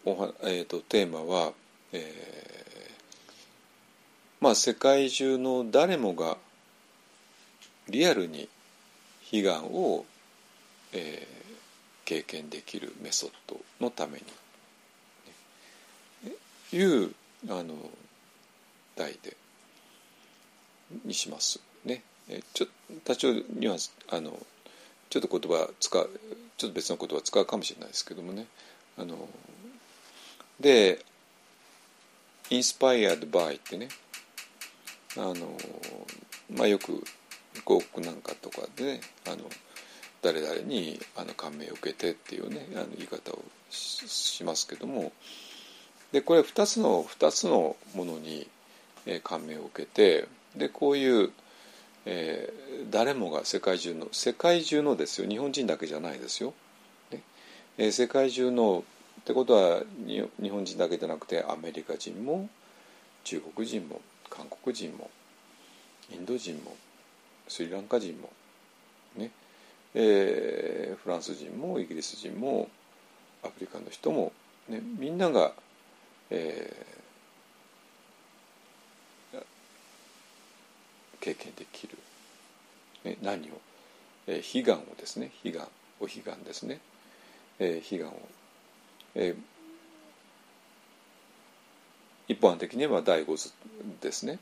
おは、えーと、テーマは、えー、まあ世界中の誰もがリアルに悲願を、えー、経験できるメソッドのために、ね、いうあの題でにしますね。えちょ多少ニュアンスあのちょっと言葉使うちょっと別の言葉使うかもしれないですけどもね。あので「インスパイア d by」ってねあのまあよく広告なんかとかで、ね、あの誰々にあの感銘を受けてっていうねあの言い方をしますけどもでこれ2つの2つのものに、え感銘を受けてでこういう、えー、誰もが世界中の世界中のですよ日本人だけじゃないですよ。ねえー、世界中のってことは日本人だけじゃなくてアメリカ人も中国人も韓国人もインド人もスリランカ人もね。えー、フランス人もイギリス人もアフリカの人も、ね、みんなが、えー、経験できる、ね、何を、えー、悲願をですね。悲願お悲願ですね、えー、悲願を、えー、一般的に言えば第五図ですね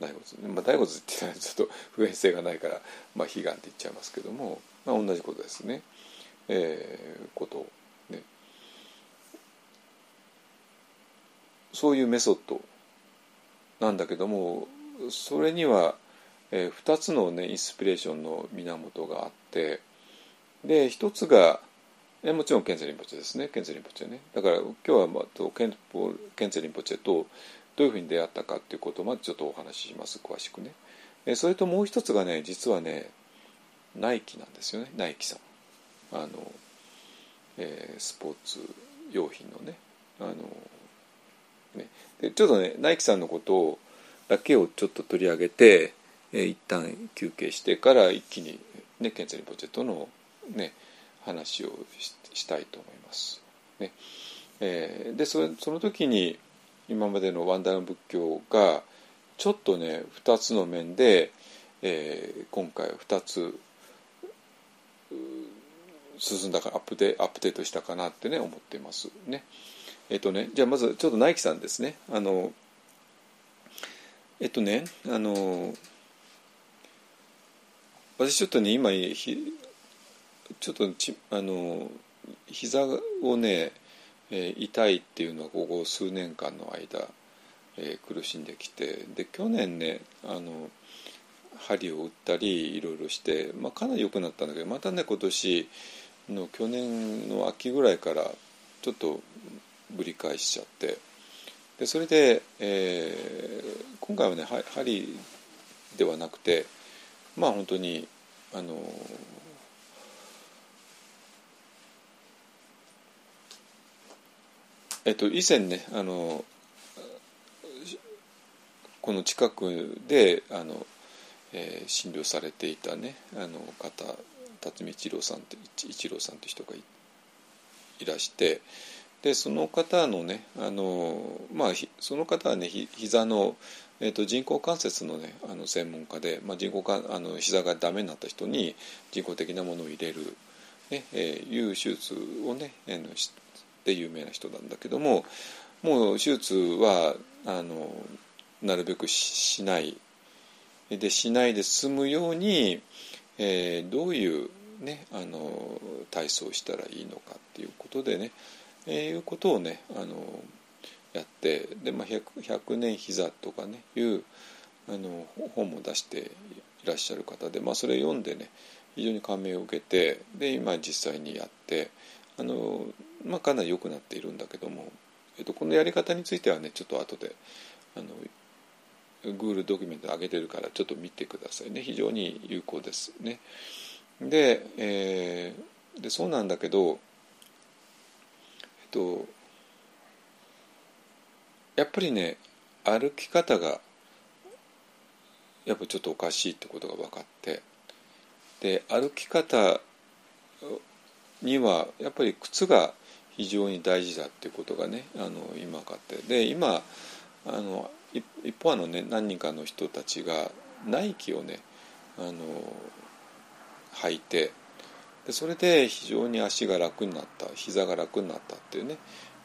第五図、まあ、第五図って言ったらちょっと普遍性がないから、まあ、悲願って言っちゃいますけどもまあ、同じことですね。えー、ことね。そういうメソッドなんだけどもそれには、えー、2つの、ね、インスピレーションの源があってで1つがえもちろんケンゼリンポチェですね。ケンゼリンポチェね。だから今日は、まあ、ケンケンゼリンポチェとどういうふうに出会ったかっていうことまずちょっとお話しします。詳しくね。えそれともう一つがね実はねナイキなんですよね。ナイキさん。あの、えー、スポーツ用品のね。あのね。でちょっとねナイキさんのことをだけをちょっと取り上げて、えー、一旦休憩してから一気に、ね、ケンツリープロジェクトの、ね、話をしたいと思います。ねえー、でそその時に今までのワンダー仏教がちょっとね2つの面で、えー、今回は2つ進んだからアップデアップデートしたかなってね思ってますね。えっ、とねじゃあまずちょっとナイキさんですね。あのえっとねあの私ちょっとね今ちょっとちあの膝をね、えー、痛いっていうのはここ数年間の間、えー、苦しんできてで去年ねあの針を打ったりいろいろして、まあ、かなり良くなったんだけどまたね今年の去年の秋ぐらいからちょっとぶり返しちゃってでそれで、えー、今回はね針ではなくてまあ本当にあのえっと以前ねあのこの近くであのえー、診療されていたねあの方辰巳一郎さんって一郎さんという人がいらしてでその方のねあの、まあ、その方はねひ膝の、えーと、人工関節の,、ね、あの専門家で、まあ、人工かあの膝がダメになった人に人工的なものを入れる、ねえーいう手術をねあのしてで有名な人なんだけどももう手術はあのなるべくしない。でしないで済むように、えーどういう、ね、あの体操をしたらいいのかっていうことでね、えーいうことをねあのやってで、まあ、100, 100年膝とかねいうあの本も出していらっしゃる方で、まあ、それ読んでね非常に感銘を受けてで今実際にやってあの、まあ、かなり良くなっているんだけども、えっと、このやり方についてはねちょっと後であの Google ドキュメント上げてるからちょっと見てくださいね非常に有効ですね。で,、えー、でそうなんだけど、えっと、やっぱりね歩き方がやっぱちょっとおかしいってことが分かってで歩き方にはやっぱり靴が非常に大事だっていうことがねあの今分かって。で今あの一方あのね何人かの人たちがナイキをねあの履いてでそれで非常に足が楽になった膝が楽になったっていうね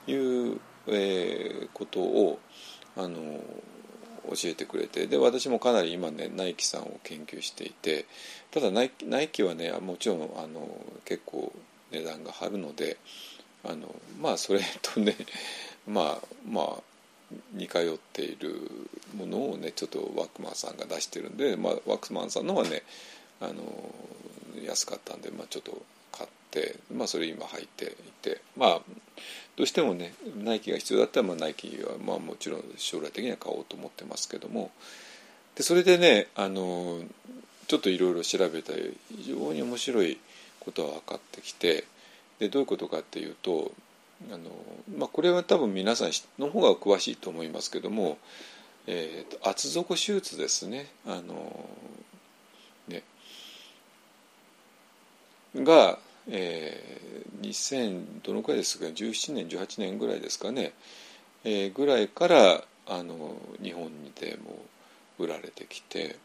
いう、えー、ことをあの教えてくれて。で私もかなり今ねナイキさんを研究していてただナイキナイキはねもちろんあの結構値段が張るのであのまあそれとね まあまあ似通っているものをねちょっとワークマンさんが出してるんで、まあ、ワークマンさんのはねあの安かったんで、まあ、ちょっと買って、まあ、それ今履いていてまあどうしてもねナイキが必要だったら、まあ、ナイキは、まあ、もちろん将来的には買おうと思ってますけどもでそれでねあのちょっといろいろ調べたり非常に面白いことが分かってきてでどういうことかっていうとあの、まあ、これは多分皆さんの方が詳しいと思いますけども、えーと、厚底手術ですね。あのね。が、えー、2000どのくらいですか17年18年ぐらいですかね、えー、ぐらいからあの日本にでも売られてきて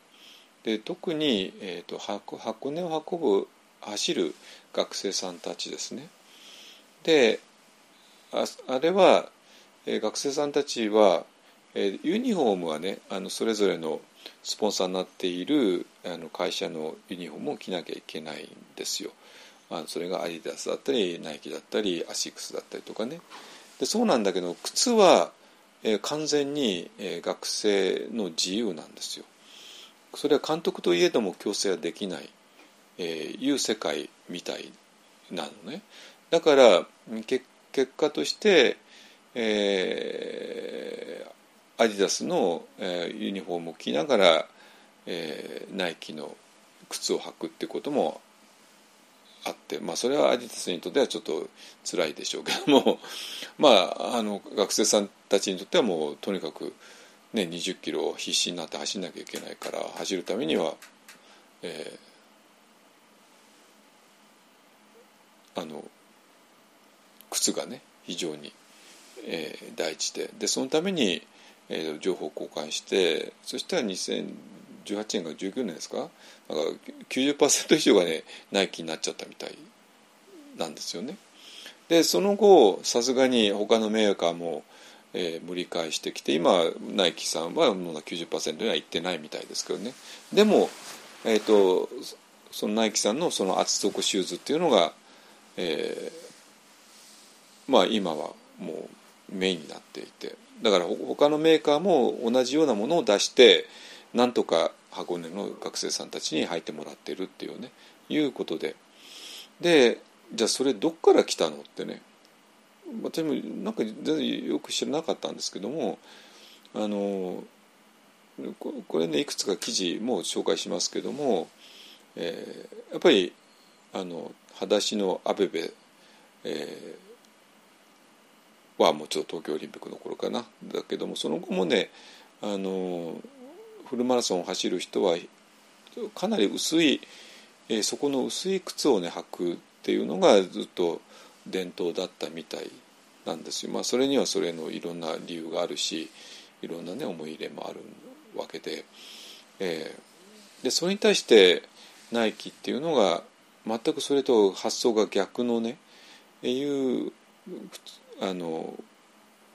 で特に、えーと、箱箱根を運ぶ走る学生さんたちですねでああれは、え、学生さんたちは、え、ユニフォームはねあのそれぞれのスポンサーになっているあの会社のユニフォームを着なきゃいけないんですよ。あそれがアディダスだったりナイキだったりアシックスだったりとかねでそうなんだけど靴は、え、完全に、え、学生の自由なんですよ。それは監督といえども強制はできない、えー、いう世界みたいなのね。だから結果として、えー、アディダスの、えー、ユニフォームを着ながら、えー、ナイキの靴を履くってこともあって、まあ、それはアディダスにとってはちょっと辛いでしょうけども まああの学生さんたちにとってはもうとにかく、ね、20キロ必死になって走んなきゃいけないから走るためには、えあの靴がね非常に、えー、大事で。でそのために、えー、情報交換してそしたら2018年か19年ですか？だから90%以上がねナイキになっちゃったみたいなんですよね。でその後さすがに他のメーカーも、えー、盛り返してきて今ナイキさんはもう90%にはいってないみたいですけどね。でも、えーと、そのナイキさんのその厚底シューズっていうのが、えー、まあ今はもうメインになっていてだから他のメーカーも同じようなものを出してなんとか箱根の学生さんたちに履いてもらってるっていうねいうことで。でじゃあそれどっから来たのってね私もなんか全然よく知らなかったんですけどもあのこれねいくつか記事も紹介しますけども、えー、やっぱりあの裸足のアベベ、えー、はもうちょっと東京オリンピックの頃かなだけどもその後もねあのフルマラソンを走る人はかなり薄い、えー、そこの薄い靴をね履くっていうのがずっと伝統だったみたいなんですよ。まあ、それにはそれのいろんな理由があるしいろんなね思い入れもあるわけで,、えー、でそれに対してナイキっていうのが全くそれと発想が逆のねいうあの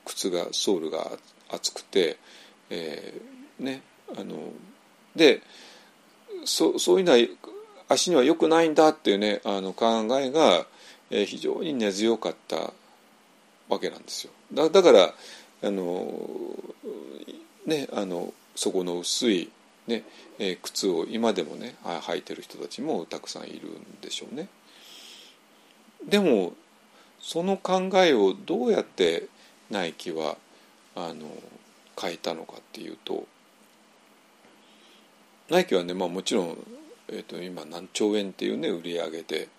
靴がソールが厚くて、えー、ねあのでそそういうのは足には良くないんだっていうねあの考えが、えー、非常に根強かったわけなんですよ。だだからあのねあの底の薄いね、えー、靴を今でもね履いてる人たちもたくさんいるんでしょうね。でもその考えをどうやってナイキはあの変えたのかっていうとナイキはね、まあ、もちろん、えーと、今何兆円っていうね売り上げで、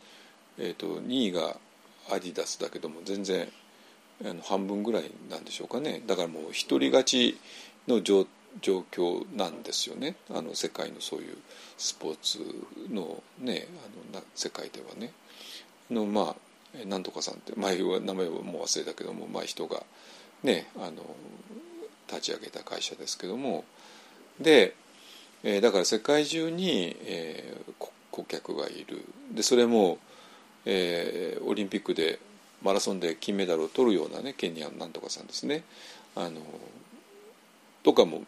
えーと、と2位がアディダスだけども全然あの半分ぐらいなんでしょうかねだからもう独り勝ちの状状況なんですよね。あの世界のそういうスポーツのねあの世界ではね。のまあなんとかさんって前は名前はもう忘れたけども、まあ、人がねあの立ち上げた会社ですけども。で、えー、だから世界中に、えー、顧客がいる。でそれも、えー、オリンピックでマラソンで金メダルを取るようなねケニアのなんとかさんですね。あのとかも、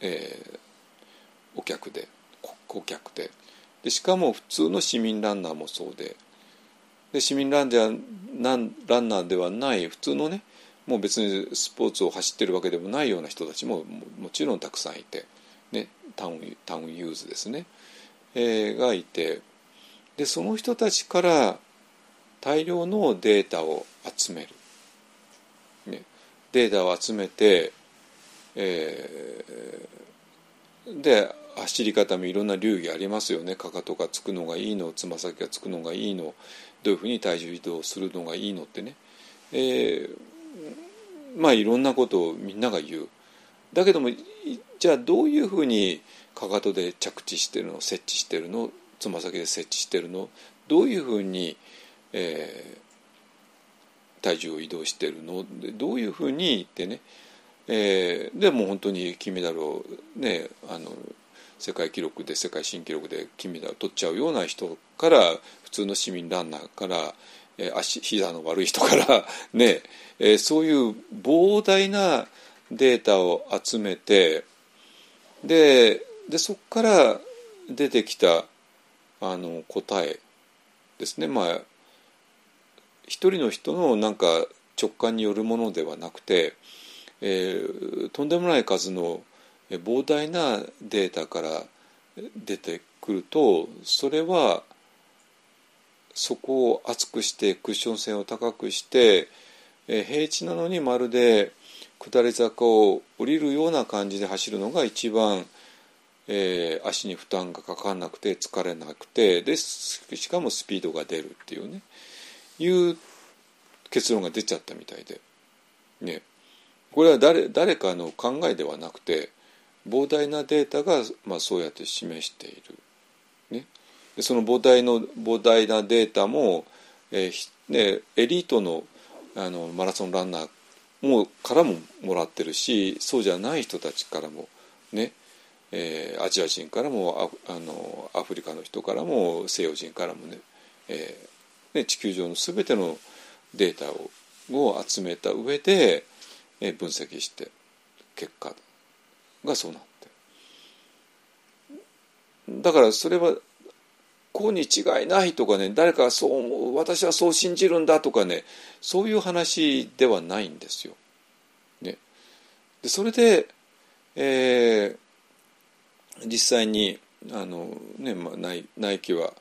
えー、お客で顧客で。でしかも普通の市民ランナーもそうで。で市民ランナーランナーではない普通のねもう別にスポーツを走ってるわけでもないような人たちももちろんたくさんいて、ね、タウンタウンユーズですね、えー、がいて。でその人たちから大量のデータを集める、ね、データを集めて、えー、で走り方もいろんな流儀ありますよね。かかとがつくのがいいのつま先がつくのがいいのどういうふうに体重移動するのがいいのってね、えー、まあいろんなことをみんなが言う。だけどもじゃあどういうふうにかかとで着地してるの設置してるのつま先で設置してるのどういうふうに、えー、体重を移動してるのどういうふうにってね、えー、でも本当に金メダルをねあの世界記録で世界新記録で金メダルを取っちゃうような人から普通の市民ランナーからえー、足膝の悪い人からね、えー、そういう膨大なデータを集めてででそこから出てきたあの答えですね。まあ一人の人のなんか直感によるものではなくて、えー、とんでもない数の膨大なデータから出てくるとそれはそこを厚くしてクッション性を高くして、えー、平地なのにまるで下り坂を降りるような感じで走るのが一番、えー、足に負担がかかんなくて疲れなくてでしかもスピードが出るっていうねいう結論が出ちゃったみたいで、ね、これは誰誰かの考えではなくて膨大なデータが、まあ、そうやって示している。ね、その膨大の膨大なデータも、えーね、エリートのあのマラソンランナーもからももらってるしそうじゃない人たちからもね、えー、アジア人からもああのアフリカの人からも西洋人からもね,、えー、ね地球上の全てのデータをを集めた上で、え、分析して結果がそうなってだからそれはこうに違いないとかね誰かそう思う私はそう信じるんだとかねそういう話ではないんですよ。ね、でそれで、えー、実際にあの、ねまあ、ナイナイキは、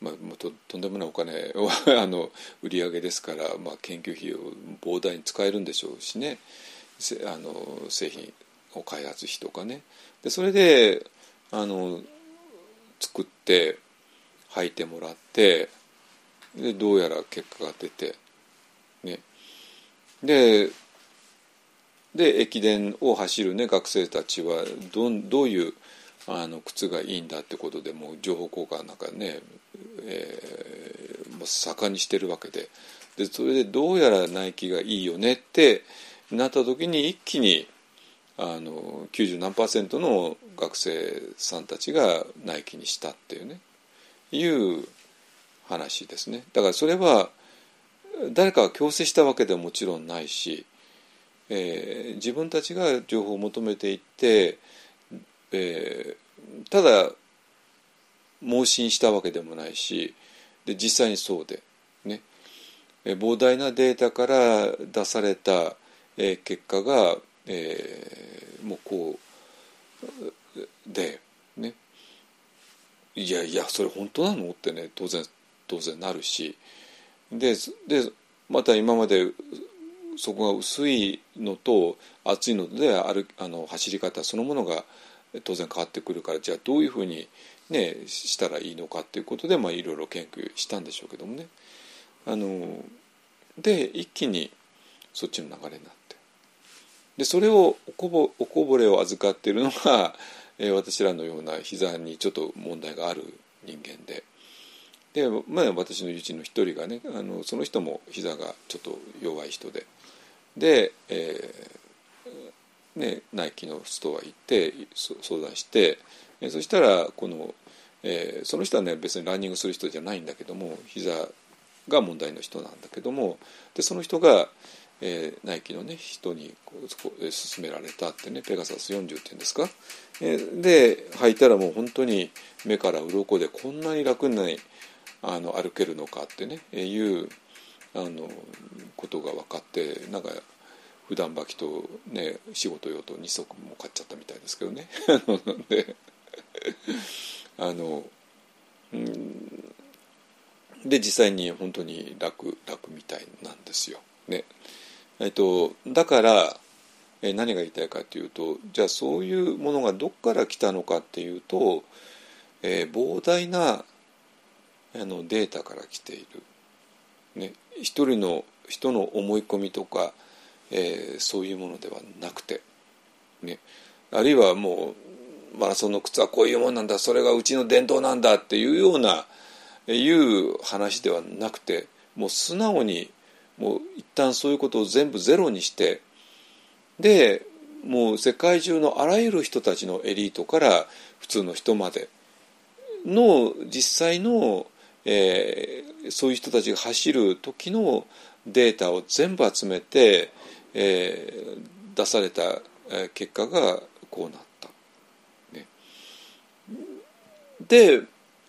まあ、ととんでもないお金をあの売り上げですから、まあ、研究費を膨大に使えるんでしょうしね。あの製品を開発費とかね。でそれであの作って履いてもらってでどうやら結果が出てね。でで駅伝を走る、ね、学生たちはどどういうあの靴がいいんだってことでもう情報交換なんかね、えー、もう盛んにしてるわけで。でそれでどうやらナイキがいいよねってなった時に一気にあの90何パーセントの学生さんたちがナイキにしたっていうね。いう話ですね。だからそれは誰かが強制したわけではもちろんないし、えー、自分たちが情報を求めていって、えー、ただ盲信したわけでもないしで実際にそうでね。膨大なデータから出された、えー、結果が、えー、もうこうでね。いやいやそれ本当なの？ってね当然当然なるし。ででまた今までそこが薄いのと厚いのであるあの走り方そのものが当然変わってくるからじゃあどういうふうに、ね、したらいいのかっていうことで、まあ、いろいろ研究したんでしょうけどもね。あので一気にそっちの流れになってでそれをおこぼおこぼれを預かっているのが、えー、私らのような膝にちょっと問題がある人間で。で、まあ、私の友人の一人がねあのその人も膝がちょっと弱い人でで、えね、ナイキのストア行って相談してそしたらこの、えー、その人はね別にランニングする人じゃないんだけども膝が問題の人なんだけどもでその人が、えー、ナイキのね人にこう勧められたってねペガサス40っていうんですか、えー、で履いたらもう本当に目から鱗でこんなに楽にないあの歩けるのかってね、え、いうあのことが分かってなんか普段履きと、ね、仕事用と2足も買っちゃったみたいですけどね。で あの、うんで実際に本当に楽楽みたいなんですよ。ねえっと、だからえ何が言いたいかというとじゃあそういうものがどこから来たのかっていうと、えー、膨大なあのデータから来ている、ね、一人の人の思い込みとか、えー、そういうものではなくて、ね、あるいはもうマラソンの靴はこういうもんなんだそれがうちの伝統なんだっていうようないう話ではなくてもう素直にもう一旦そういうことを全部ゼロにしてでもう世界中のあらゆる人たちのエリートから普通の人までの実際の、えー、そういう人たちが走る時のデータを全部集めて、えー、出された結果がこうなった。ね、で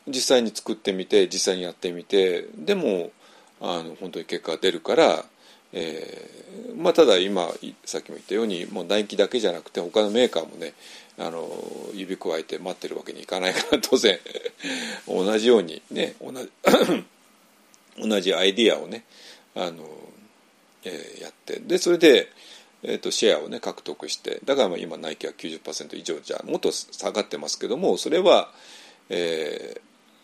実際に作ってみて実際にやってみてでもあの本当に結果が出るから、えーまあ、ただ今さっきも言ったようにもうナイキだけじゃなくて他のメーカーもねあの指くわえて待ってるわけにいかないから 当然同じようにね同じ 同じアイディアをねあの、えー、やって。でそれで、えーと、シェアをね獲得して。だから今ナイキは90%以上じゃもっと下がってますけどもそれは、え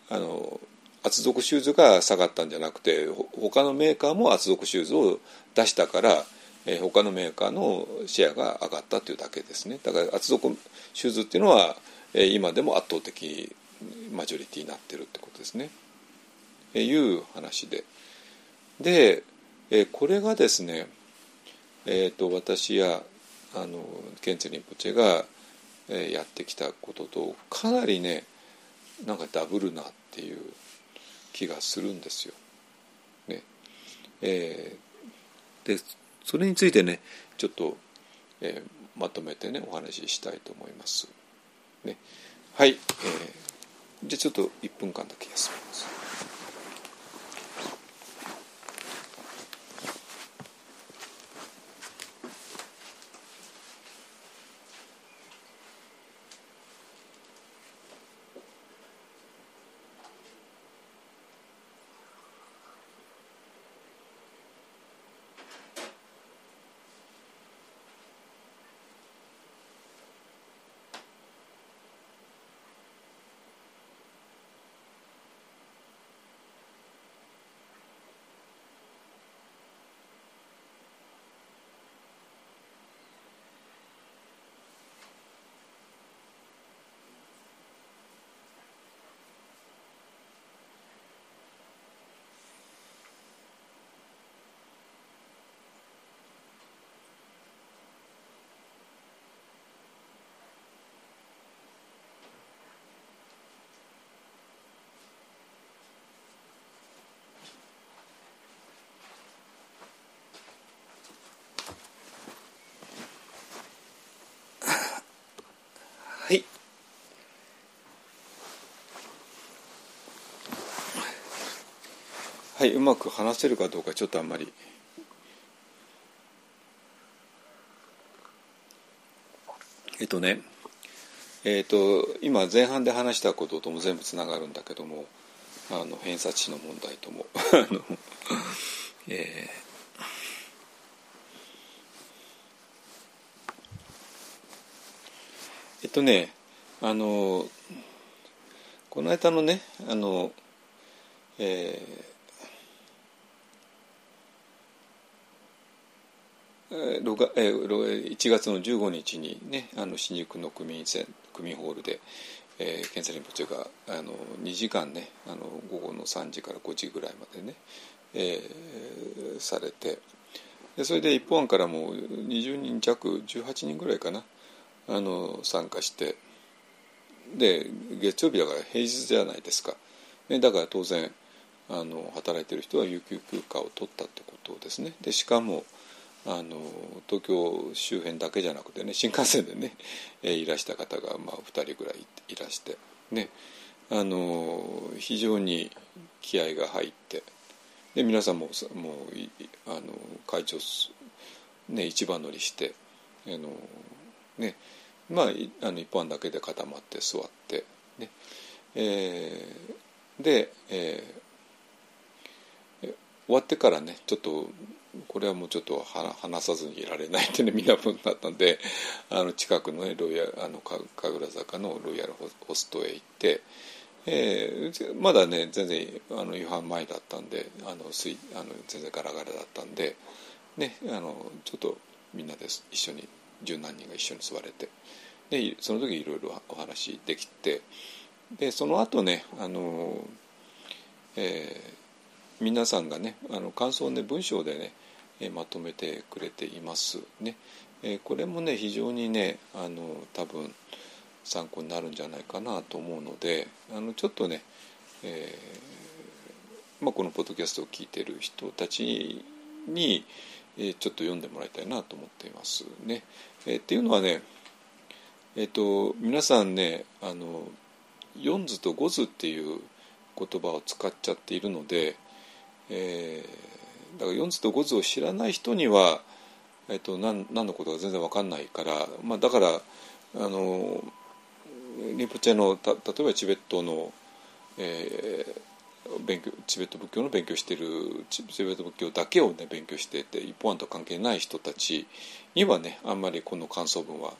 あの厚底シューズが下がったんじゃなくて他のメーカーも厚底シューズを出したから、えー、他のメーカーのシェアが上がったというだけですね。だから厚底シューズっていうのは、えー、今でも圧倒的マジョリティになってるってことですね、えー、いう話で。で、えー、これがですね、えーと、私やあのケンツェリンポチェが、えー、やってきたこととかなりねなんかダブルなっていう気がするんですよ。ねえー、でそれについてねちょっと、えー、まとめてねお話ししたいと思います。ね、はい、えー、じゃあちょっと1分間だけ休みます。いうまく話せるかどうかちょっとあんまり。えっとねえっと今前半で話したこととも全部つながるんだけどもあの偏差値の問題とも。あの、えー、えっとねあのこの間のねあのえー、1月の15日にねあの新宿の区民区民ホールで、えー、検査リンポチェがあの2時間ねあの午後の3時から5時ぐらいまでね、えー、されてでそれで一方案からも20人弱18人ぐらいかなあの参加してで月曜日だから平日じゃないですか、ね、だから当然あの働いてる人は有給休暇を取ったってことですね。でしかもあの東京周辺だけじゃなくてね新幹線でね、えいらした方が、まあ、2人ぐらいいらしてね。あの非常に気合が入ってで皆さんももうあの会長、ね、一番乗りしてあの、ね。まあ、あの一般だけで固まって座ってね、えー、で、えー、終わってからねちょっとこれはもうちょっと話さずにいられないってねみんな分だったんであの近くのねロイヤあの神楽坂のロイヤルホストへ行って、えー、まだね全然あの夕飯前だったんであの水あの全然ガラガラだったんで、ね、あのちょっとみんなで一緒に十何人が一緒に座れてでその時いろいろお話できてでその後ねあの、えー、皆さんがねあの感想をね文章でねまとめてくれていますね。これもね非常にねあの多分参考になるんじゃないかなと思うのであのちょっとね、えー、まあ、このポッドキャストを聞いてる人たちに、えちょっと読んでもらいたいなと思っていますね。えー、っていうのはねえっ、ー、と皆さんねあの4図と5図っていう言葉を使っちゃっているので、えーだから4図と5図を知らない人には、えっと、何何のことか全然分かんないから、まあ、だからあのリンポチェのた例えばチベットの、えー、勉強チベット仏教の勉強してるチベット仏教だけをね勉強してて一方案と関係ない人たちにはねあんまりこの感想文は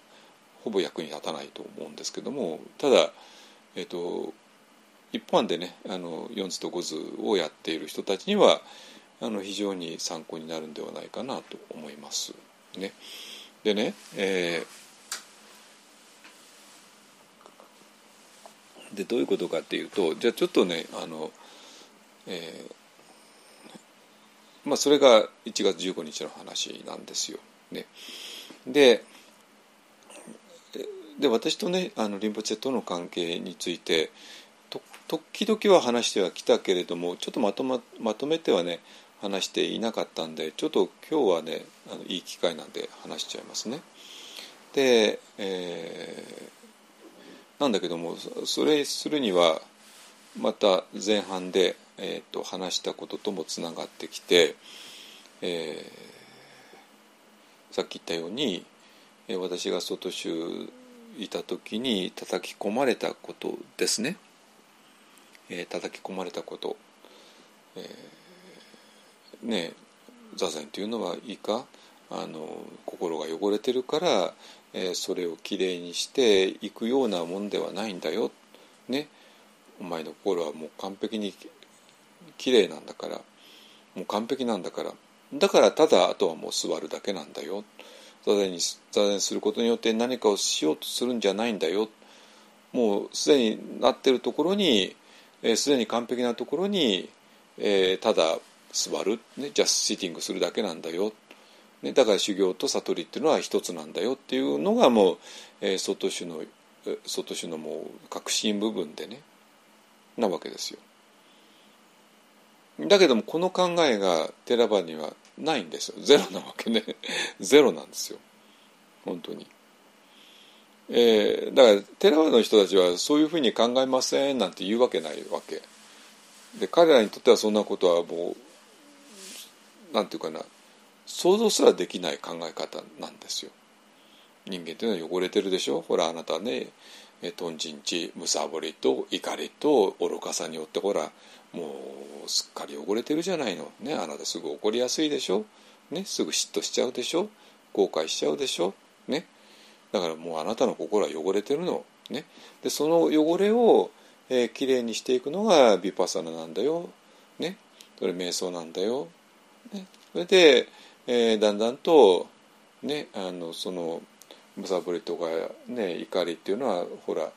ほぼ役に立たないと思うんですけどもただえっ、と一方案でねあの4図と5図をやっている人たちにはあの非常に参考になるんではないかなと思います。ね、でね、えー、でどういうことかっていうとじゃあちょっとねあの、えー、まあ、それが1月15日の話なんですよ。ね、でで私とねあのリンポチェとの関係について時々は話してはきたけれどもちょっとまとままとめてはね話していなかったんでちょっと今日はねあのいい機会なんで話しちゃいますね。で、えー、なんだけどもそれするにはまた前半で、えーと、話したことともつながってきて、えー、さっき言ったように私が外州いた時に叩き込まれたことですね、えー、叩き込まれたこと、えーね座禅というのはいいかあの心が汚れてるから、えー、それをきれいにしていくようなもんではないんだよ。ね、お前の心はもう完璧にきれいなんだから。もう完璧なんだから。だからただあとはもう座るだけなんだよ。座禅に座禅することによって何かをしようとするんじゃないんだよ。もうすでになってるところにすで、えー、に完璧なところに、えー、ただ座る、ね、ジャスシティングするだけなんだよ、ね、だから修行と悟りっていうのは一つなんだよっていうのがもう、えー、外種の外種のもう核心部分でねなわけですよ。だけどもこの考えがテラバにはないんですよゼロなわけね ゼロなんですよ本当に。えー、だからテラバの人たちはそういうふうに考えませんなんて言うわけないわけ。で彼らにとってはそんなことはもうなんていうかな想像すらできない考え方なんですよ。人間というのは汚れてるでしょ？ほらあなたねとんちんちむさぼりと怒りと愚かさによってほらもうすっかり汚れてるじゃないの、ね、あなたすぐ怒りやすいでしょ、ね、すぐ嫉妬しちゃうでしょ？後悔しちゃうでしょ、ね、だからもうあなたの心は汚れてるの、ね、でその汚れを、えー、きれいにしていくのがヴィパサナなんだよ、ね、それ瞑想なんだよ、ね、それで、えー、だんだんと、ね、あのそのむさぼりとか、ね、怒りっていうのはほら、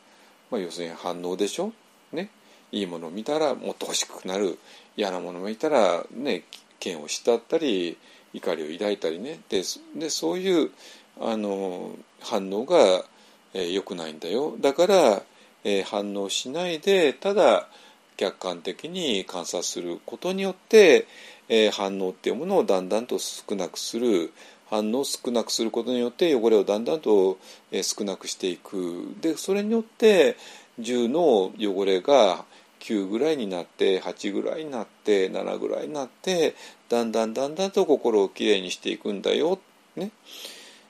まあ、要するに反応でしょ、ね、いいものを見たらもっと欲しくなる。嫌なものを見たら、ね、嫌悪したったり怒りを抱いたりね。ででそういうあの反応がえー、良くないんだよ。だから、えー、反応しないでただ客観的に観察することによって、え、反応っていうものをだんだんと少なくする反応を少なくすることによって汚れをだんだんと、え、少なくしていくでそれによって10の汚れが9ぐらいになって8ぐらいになって7ぐらいになってだんだんだんだんと心をきれいにしていくんだよ。ね、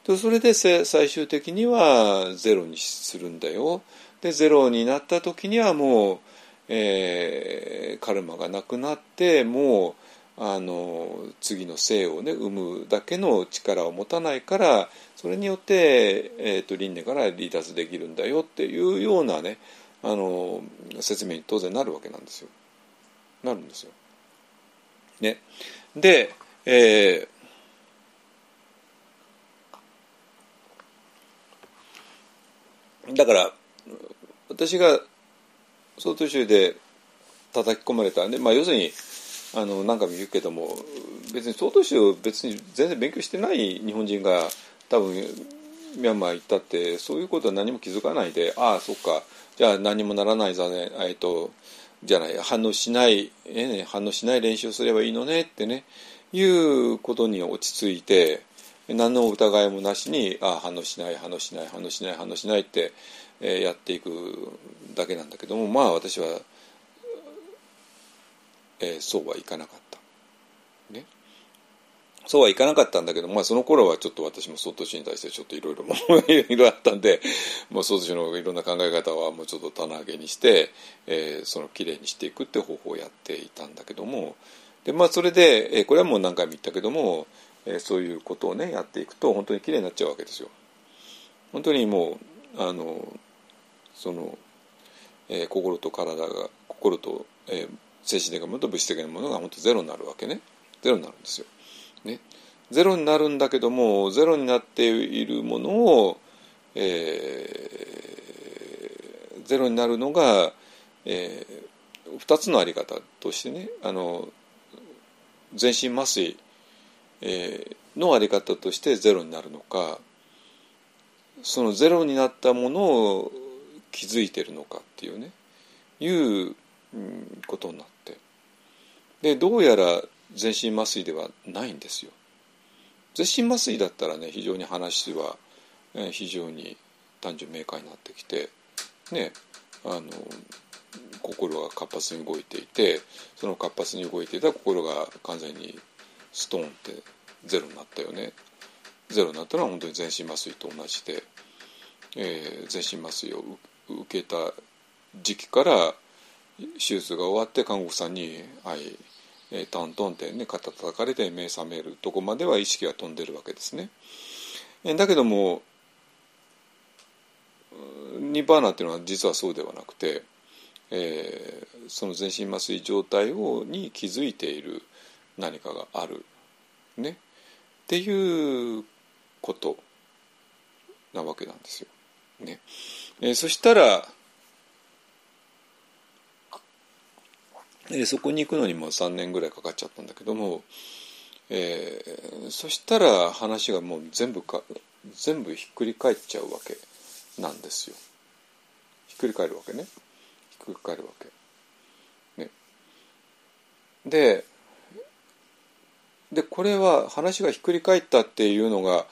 でそれで最終的にはゼロにするんだよ。でゼロになった時にはもう、えー、カルマがなくなってもうあの次の生をね生むだけの力を持たないからそれによって、えーと、輪廻から離脱できるんだよっていうようなねあの説明に当然なるわけなんですよ。なるんですよ。ね、で、えーだから私が総統集で叩き込まれたんで、まあ、要するにあの何回も言うけども別に総統集を別に全然勉強してない日本人が多分ミャンマー行ったってそういうことは何も気づかないでああそっか。じゃあ何もならないざね。えっとじゃない反応しない、えね、反応しない練習をすればいいのね。ってね。いうことに落ち着いて何の疑いもなしにあ反応しない反応しない反応しない反応しないって、えー、やっていくだけなんだけどもまあ私は、えー、そうはいかなかった。ね、そうはいかなかったんだけど、まあ、その頃はちょっと私も総統氏に対してちょっといろいろ いろあったんでもう総統氏のいろんな考え方はもうちょっと棚上げにして、えー、そのきれいにしていくって方法をやっていたんだけどもで、まあ、それで、えー、これはもう何回も言ったけどもえー、そういうことをねやっていくと本当にきれいになっちゃうわけですよ。本当にもうあのその、えー、心と体が心と、えー、精神的なものと物質的なものが本当ゼロになるわけねゼロになるんですよ。ね、ゼロになるんだけどもゼロになっているものを、えー、ゼロになるのが、えー、2つのあり方としてねあの全身麻酔えー、のあり方としてゼロになるのかそのゼロになったものを気づいてるのかっていうねいうことになってでどうやら全身麻酔ではないんですよ。全身麻酔だったらね非常に話は、え、非常に単純明快になってきてねあの心が活発に動いていてその活発に動いていた心が完全にストーンってゼロになったよねゼロになったのは本当に全身麻酔と同じで、えー、全身麻酔を受けた時期から手術が終わって看護婦さんに「はいえー、トントン」ってね肩叩かれて目覚めるとこまでは意識が飛んでるわけですね。えー、だけどもニバーナっていうのは実はそうではなくて、えー、その全身麻酔状態をに気づいている何かがあるねっていうことなわけなんですよ。ねえー、そしたら、え、そこに行くのにも3年ぐらいかかっちゃったんだけども、えー、そしたら話がもう全部か全部ひっくり返っちゃうわけなんですよ。ひっくり返るわけね。ひっくり返るわけ。ね、ででこれは話がひっくり返ったっていうのが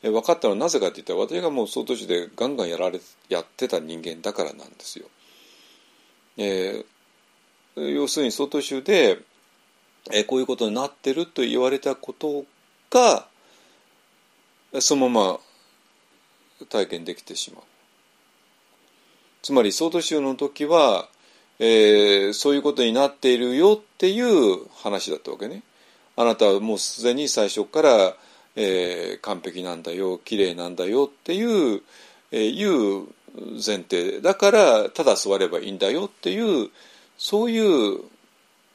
分かったのはなぜかっていったら私がもう総都市でガンガンやられやってた人間だからなんですよ。えー、要するに外州で、えこういうことになってると言われたことがそのまま体験できてしまう。つまり総統集の時は、えー、そういうことになっているよっていう話だったわけね。あなたはもうすでに最初から、えー、完璧なんだよ綺麗なんだよっていう、えー、いう前提だからただ座ればいいんだよっていうそういう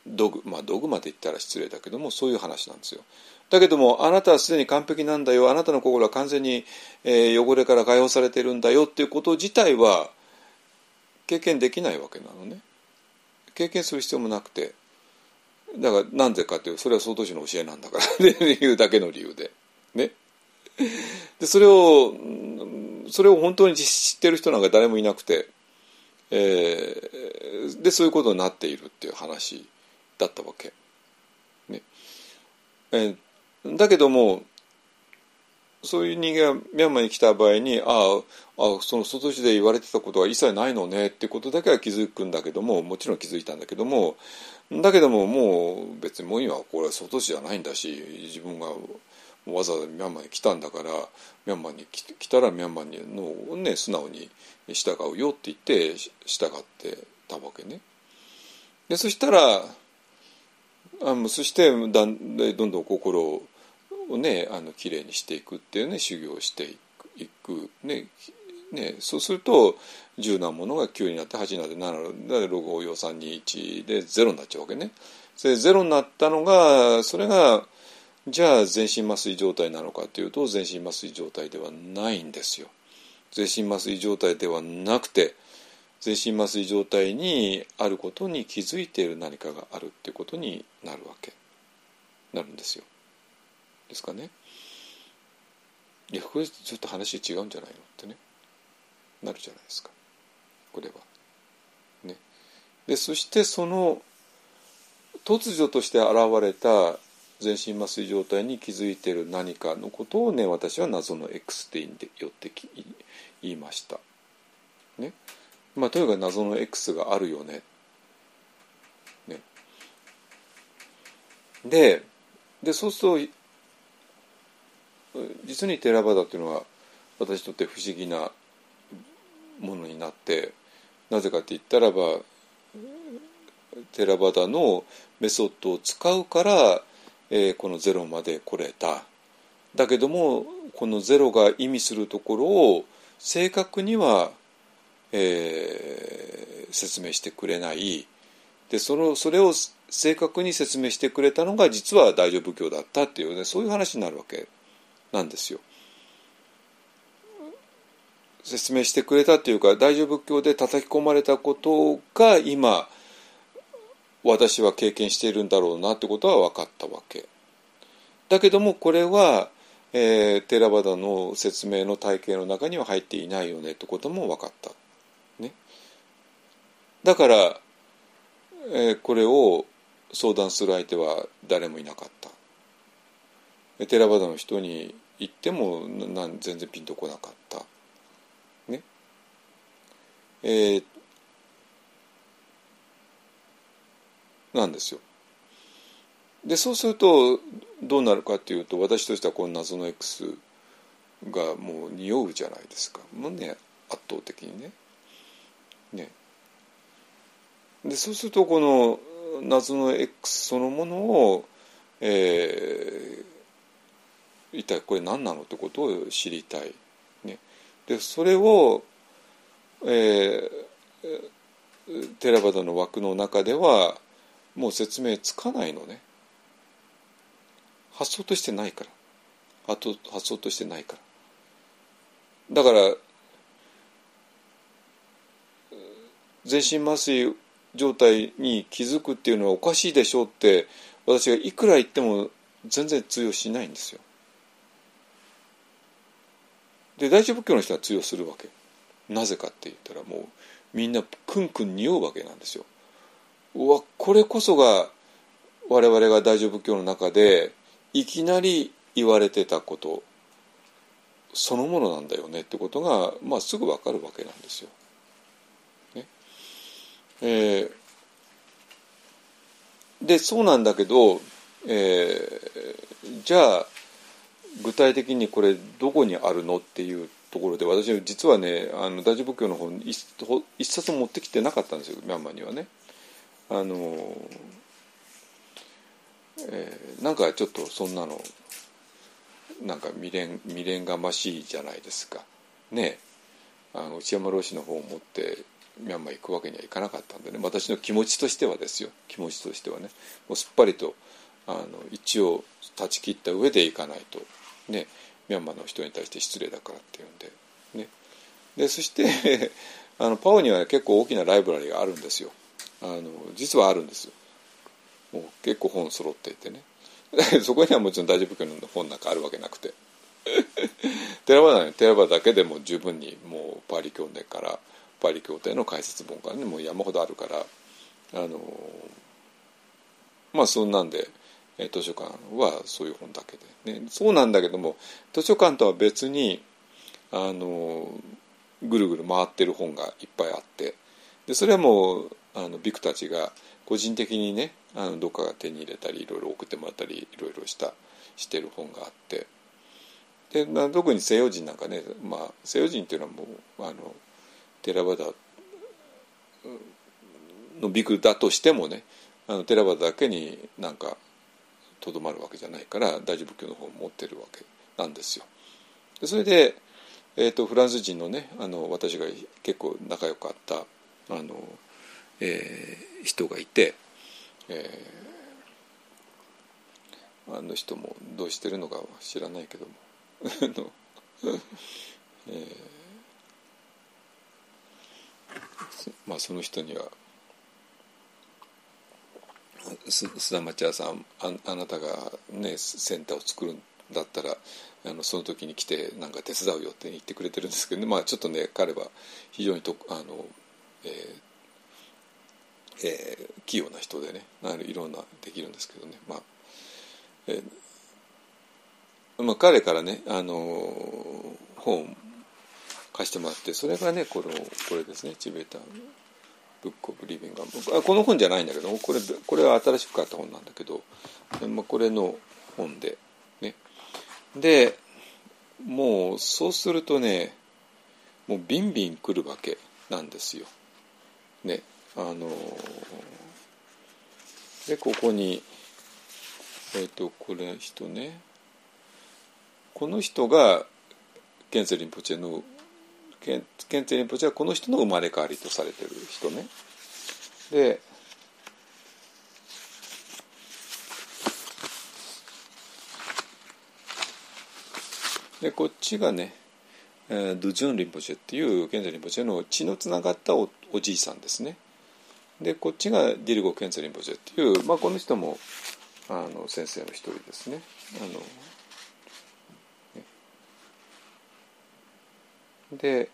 ドグ,、まあ、ドグマで言ったら失礼だけどもそういう話なんですよ。だけどもあなたはすでに完璧なんだよあなたの心は完全に、えー、汚れから解放されてるんだよっていうこと自体は経験できないわけなのね。経験する必要もなくてだからなんでかっていうそれは総統師の教えなんだからっていうだけの理由で。ね。でそれをそれを本当に知ってる人なんか誰もいなくて、えー、でそういうことになっているっていう話だったわけ。ねえー、だけどもそういう人間がミャンマーに来た場合にああその外地で言われてたことは一切ないのねってことだけは気づくんだけどももちろん気づいたんだけどもだけどももう別にもう今これは外地じゃないんだし自分がわざわざミャンマーに来たんだからミャンマーに来たらミャンマーのね素直に従うよって言って従ってたわけね。でそしたらあそしてだんどんどん心をねあの綺麗にしていくっていうね修行をしていくねねそうすると10なものが9になって8になって7で6 5 4 3 2 1で0になっちゃうわけね。それ0になったのがそれがじゃあ全身麻酔状態なのかというと全身麻酔状態ではないんですよ。全身麻酔状態ではなくて全身麻酔状態にあることに気づいている何かがあるっていうことになるわけなるんですよ。ですかね？いやこれちょっと話違うんじゃないの？ってねなるじゃないですかこれは。ね、でそしてその突如として現れた全身麻酔状態に気づいてる何かのことをね私は謎の X って言って言いました。ね。まあとにかく謎の X があるよね。ね。ででそうすると実にテラバダっていうのは私にとって不思議なものになってなぜかって言ったらばテラバダのメソッドを使うからえー、このゼロまで来れただけどもこのゼロが意味するところを正確には、えー、説明してくれないでそのそれを正確に説明してくれたのが実は大乗仏教だったっていうねそういう話になるわけなんですよ。説明してくれたっていうか大乗仏教で叩き込まれたことが今私は経験しているんだろうなってことは分かったわけ。だけどもこれは、えー、テラバダの説明の体系の中には入っていないよねってことも分かった。ね、だから、えー、これを相談する相手は誰もいなかった。テラバダの人に言ってもな全然ピンとこなかった。ねえー、なんですよ。でそうするとどうなるかっていうと私としてはこの謎の X がもう匂うじゃないですかもうね圧倒的にね。ねでそうするとこの謎の X そのものを、えー、一体これ何なのってことを知りたい。ね、でそれを、えー、テラバダの枠の中ではもう説明つかないのね発想としてないから発想としてないからだから全身麻酔状態に気づくっていうのはおかしいでしょうって私がいくら言っても全然通用しないんですよ。で大乗仏教の人は通用するわけなぜかって言ったらもうみんなクンクン匂うわけなんですよ。うわこれこそが我々が大乗仏教の中でいきなり言われてたことそのものなんだよねってことが、まあ、すぐ分かるわけなんですよ。ねえー、でそうなんだけど、えーじゃあ具体的にこれどこにあるのっていうところで私は実はねあの大乗仏教の本一一冊持ってきてなかったんですよミャンマーにはね。あのえーなんかちょっとそんなのなんか未練未練がましいじゃないですか。ねあの内山老師の方を持ってミャンマー行くわけにはいかなかったんでね。私の気持ちとしてはですよ。気持ちとしてはね。もうすっぱりとあの一応断ち切った上で行かないと。ねミャンマーの人に対して失礼だからっていうんで。ね。でそして あのパオには結構大きなライブラリがあるんですよ。あの実はあるんですよ。もう結構本揃っていてね。そこにはもちろん大丈夫教の本なんかあるわけなくて。テラバダテラバダだけでも十分にもうパリ協定からパリ協定の解説本からねもう山ほどあるからあのまあそんなんで図書館はそういう本だけで、ね、そうなんだけども図書館とは別にあのぐるぐる回ってる本がいっぱいあってでそれはもうあのビクたちが個人的にねあのどっかが手に入れたりいろいろ送ってもらったりいろいろしたしてる本があってで、まあ、特に西洋人なんかね、まあ、西洋人っていうのはもうあのテラバダのビクだとしてもねあのテラバダだけになんかとどまるわけじゃないから大乗仏教の方を持ってるわけなんですよ。それで、えーと、フランス人のねあの私が結構仲良かったあの、えー、人がいて、えー、あの人もどうしてるのかは知らないけども えー、まあその人には須田町屋さんああなたがねセンターを作るんだったらあのその時に来てなんか手伝うよって言ってくれてるんですけど、ね、まあちょっとね彼は非常にとあの、えーえー、器用な人でねいろんなできるんですけどね。まあ、えーまあ、彼からねあの本貸してもらってそれがねこのこれですねチベータブック・オブ・リビングこの本じゃないんだけどこれこれは新しく買った本なんだけど、まあ、これの本でね。でもうそうするとねもうビンビン来るわけなんですよ。ね。あのでここにえっ、ー、とこれ人ねこの人がケンツェリンポチェのケンケンツェリンポチェはこの人の生まれ変わりとされてる人ね。ででこっちがね、えー、ドゥジュン・リンポチェっていうケンツェリンポチェの血のつながったおおじいさんですね。でこっちがディルゴ・ケンツェリンポチェっていう、まあ、この人もあの先生の一人ですね。あので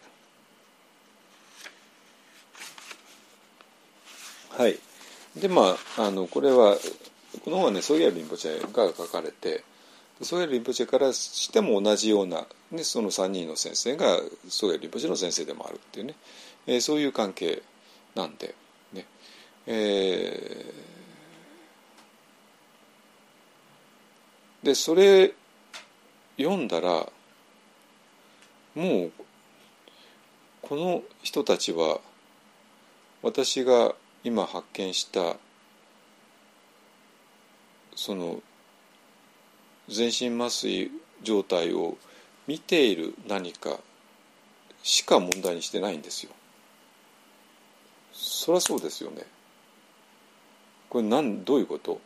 はい。でまああのこれはこの本はねソゲル・リンポチェが書かれてソゲル・リンポチェからしても同じような、ね、その3人の先生がソゲル・リンポチェの先生でもあるっていうね、えー、そういう関係なんで。えー、でそれ読んだらもうこの人たちは私が今発見したその全身麻酔状態を見ている何かしか問題にしてないんですよ。そりゃそうですよね。これ何どういうこと？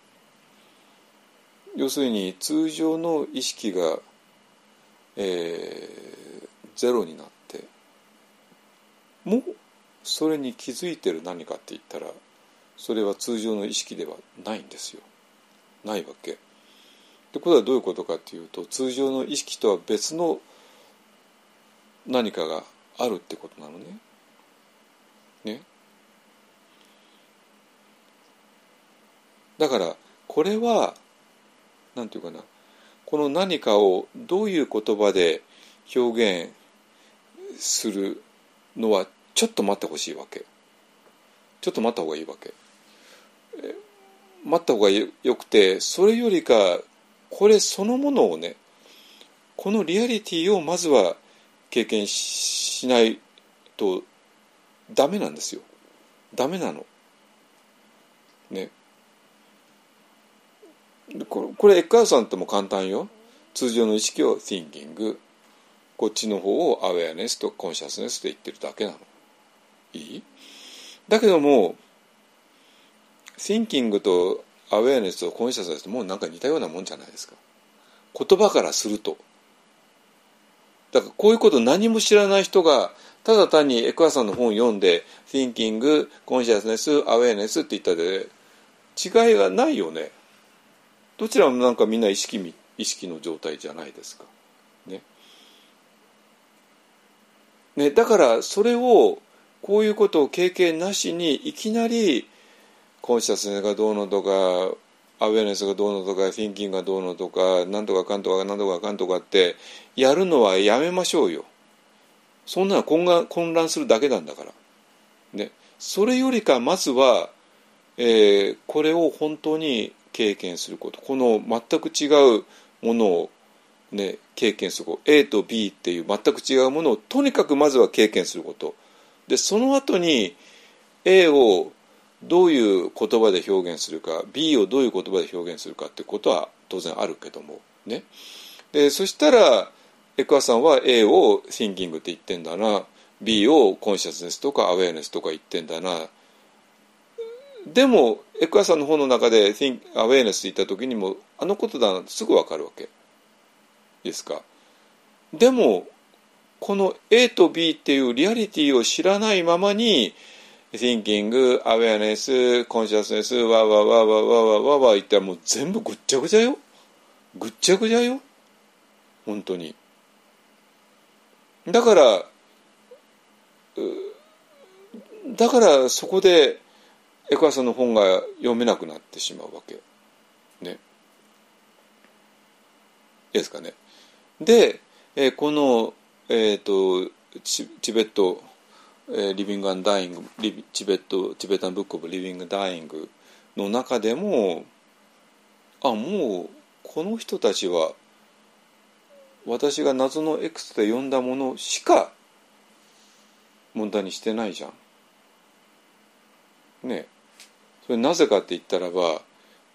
要するに通常の意識が、えー、ゼロになってもそれに気づいてる何かって言ったらそれは通常の意識ではないんですよないわけ。ってことはどういうことかっていうと通常の意識とは別の何かがあるってことなのね。ね？だからこれは何て言うかなこの何かをどういう言葉で表現するのはちょっと待ってほしいわけ。ちょっと待った方がいいわけ。待った方がよくてそれよりかこれそのものをねこのリアリティをまずは経験しないとダメなんですよ。ダメなの。ね。これこれエッカーさんとも簡単よ。通常の意識を thinking こっちの方をアウェアネスとコンシャスネスと言ってるだけなの。いい？だけども thinking とアウェアネスとコンシャスネスってもうなんか似たようなもんじゃないですか。言葉からすると。だからこういうこと何も知らない人がただ単にエクアさんの本を読んで Thinking, Consciousness, Awareness って言ったで違いがないよね。どちらもなんかみんな意識意識の状態じゃないですかねねだからそれをこういうことを経験なしにいきなりコンシャスがどうのとかアウェアネスがどうのとか、フィンキングがどうのとか、なんとかかんとかなんとかかんとかってやるのはやめましょうよ。そんなの混乱混乱するだけなんだから。ね。それよりかまずは、えー、これを本当に経験すること。この全く違うものをね、経験すること。A と B っていう全く違うものをとにかくまずは経験すること。で、その後に A をどういう言葉で表現するか B をどういう言葉で表現するかってことは当然あるけどもねでそしたらエクアさんは A を Thinking って言ってんだな B をコンシャスネスとかアウェアネスとか言ってんだなでもエクアさんの本の中で Think アウェアネスって言った時にもあのことだなってすぐ分かるわけですかでもこの A と B っていうリアリティを知らないままに thinking, awareness, consciousness, わわわわわわわわ言ったらもう全部ぐっちゃぐちゃよ。ぐっちゃぐちゃよ。本当に。だから、だからそこでエクアさんの本が読めなくなってしまうわけ。ね。いいですかね。で、えー、この、えっ、ー、とチ、チベットえリビング・アン・ダイングチベットチベタン・ブック・オブ・リビング・ダイングの中でもあもうこの人たちは私が謎の X で呼んだものしか問題にしてないじゃん。ねそれなぜかって言ったらば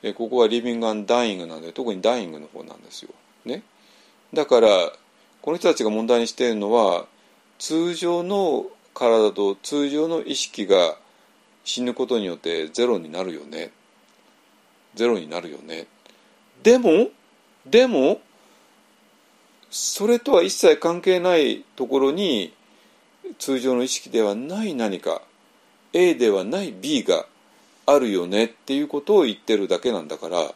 えここはリビング・アン・ダイイングなんで特にダイイングの方なんですよ。ね、だからこの人たちが問題にしているのは通常の体と通常の意識が死ぬことによってゼロになるよね。ゼロになるよね。でもでもそれとは一切関係ないところに通常の意識ではない何か A ではない B があるよねっていうことを言ってるだけなんだから。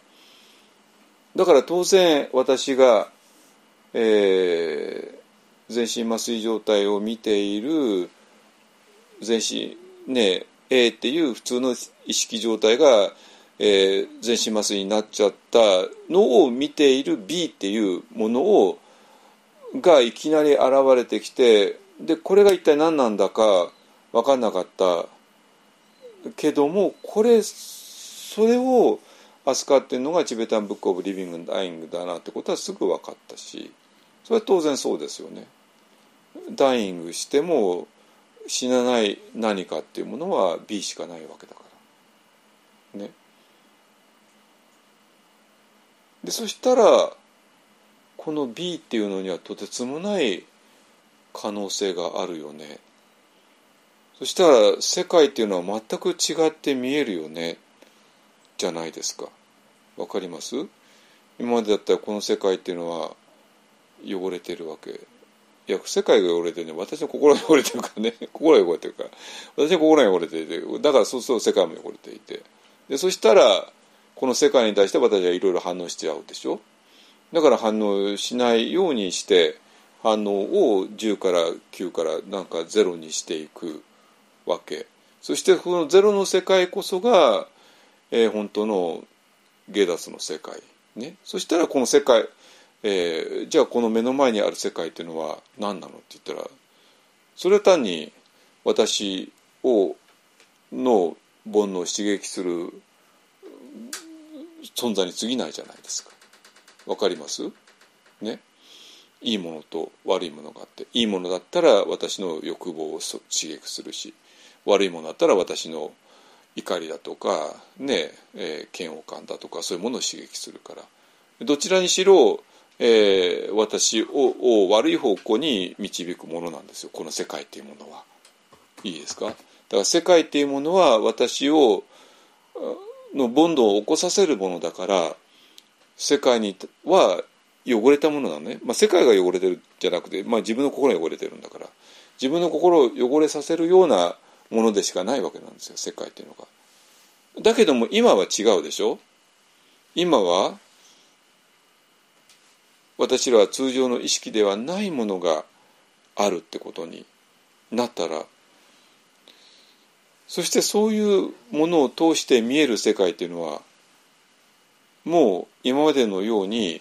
だから当然私が、えー、全身麻酔状態を見ている全身ね A っていう普通の意識状態が、えー、全身麻酔になっちゃったのを見ている B っていうものをがいきなり現れてきてでこれが一体何なんだか分かんなかった。けどもこれそれを扱ってるのがチベタン・ブック・オブ・リビング・ダイイングだなってことはすぐ分かったしそれは当然そうですよね。ダイングしても死なない何かっていうものは B しかないわけだから。ね。でそしたらこの B っていうのにはとてつもない可能性があるよね。そしたら世界っていうのは全く違って見えるよね。じゃないですか。わかります？今までだったらこの世界っていうのは汚れてるわけ。いや世界が汚れてるね。私の心が汚れてるからね。心が汚れてるから。私の心が汚れていて。だからそうすると世界も汚れていて。でそしたらこの世界に対して私はいろいろ反応しちゃうでしょ？だから反応しないようにして反応を10から9からなんか0にしていく。わけ。そしてこのゼロの世界こそが、えー、本当のゲダスの世界。ね。そしたらこの世界えー、じゃあこの目の前にある世界っていうのは何なの？って言ったらそれは単に私をの煩悩を刺激する存在に過ぎないじゃないですか。わかります？ね。いいものと悪いものがあっていいものだったら私の欲望を刺激するし悪いものだったら私の怒りだとかねえー、嫌悪感だとかそういうものを刺激するから。どちらにしろ、えー、私をを悪い方向に導くものなんですよ。この世界っていうものは。いいですか？だから世界っていうものは私をのボンドを起こさせるものだから世界には汚れたものなのね、まあ、世界が汚れてるじゃなくて、まあ、自分の心が汚れてるんだから。自分の心を汚れさせるようなものでしかないわけなんですよ世界っていうのが。だけども今は違うでしょ？今は私らは通常の意識ではないものがあるってことになったらそしてそういうものを通して見える世界っていうのはもう今までのように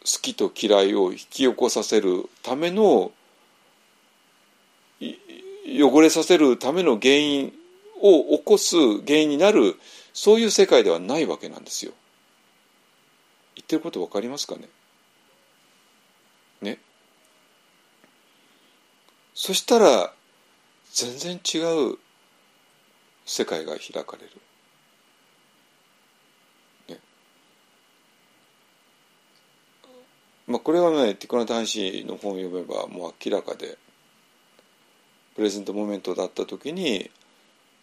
好きと嫌いを引き起こさせるための汚れさせるための原因を起こす原因になるそういう世界ではないわけなんですよ。言ってること分かりますかね？ね？そしたら全然違う世界が開かれる。まあ、これはねティコナ大使の本を読めばもう明らかでプレゼントモメントだった時に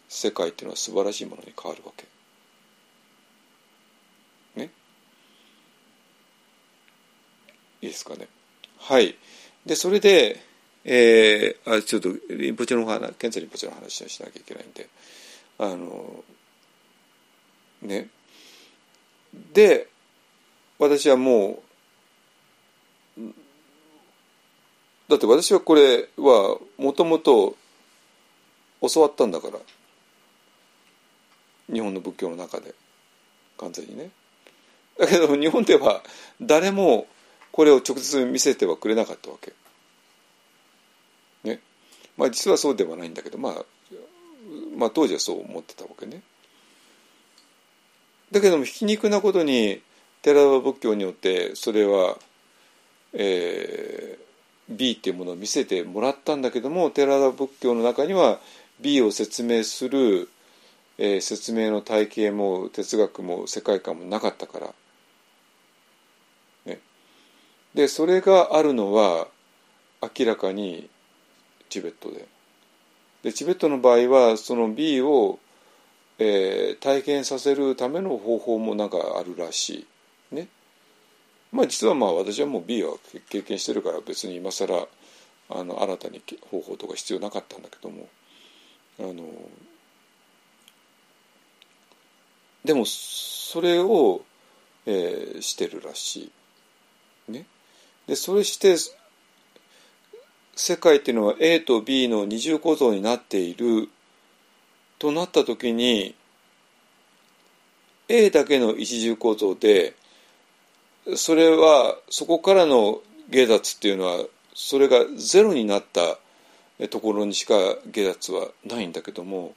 世界っていうのは素晴らしいものに変わるわけ。ね？いいですかね？はい。でそれで、えー、あちょっとリンポチの話ケンツァリンポチの話をしなきゃいけないんであのね？で私はもうだって私はこれはもともと教わったんだから。日本の仏教の中で。完全にね。だけど日本では誰もこれを直接見せてはくれなかったわけ。ね。まあ実はそうではないんだけどまあまあ当時はそう思ってたわけね。だけども皮肉なことに寺田仏教によってそれはえー、B っていうものを見せてもらったんだけども寺田仏教の中には B を説明する、えー、説明の体系も哲学も世界観もなかったから。ね、でそれがあるのは明らかにチベットで。でチベットの場合はその B を、えー、体験させるための方法もなんかあるらしい。まあ実はまあ私はもう B は経験してるから別に今更あの新たに方法とか必要なかったんだけどもあのでもそれを、えー、してるらしい。ね、でそれして世界っていうのは A と B の二重構造になっているとなった時に A だけの一重構造でそれはそこからの芸脱っていうのはそれがゼロになったところにしか芸脱はないんだけども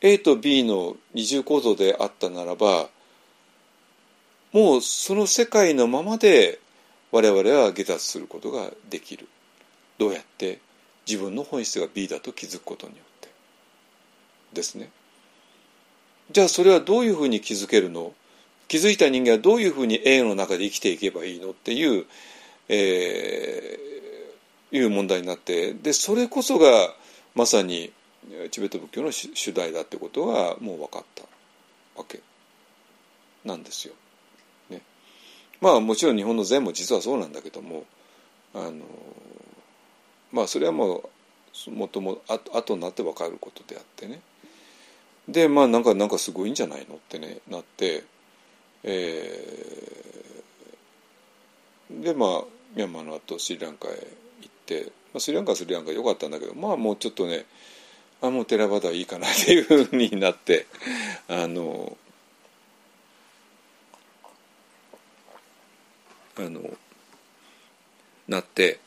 A と B の二重構造であったならばもうその世界のままで我々は下脱することができる。どうやって？自分の本質が B だと気づくことによって。ですね。じゃあそれはどういうふうに気づけるの？気づいた人間はどういうふうに A の中で生きていけばいいのっていう、えー、いう問題になってでそれこそがまさにチベット仏教の主題だってことがもう分かったわけなんですよ。ね、まあもちろん日本の禅も実はそうなんだけどもあのまあそれはもうもともあ後になって分かることであってねでまあなんかなんかすごいんじゃないのってねなってえー、でまあミャンマーの後スリランカへ行って、まあ、スリランカはスリランカ良かったんだけどまあもうちょっとねあもうテラバダいいかなっていうふうになって あのあのなって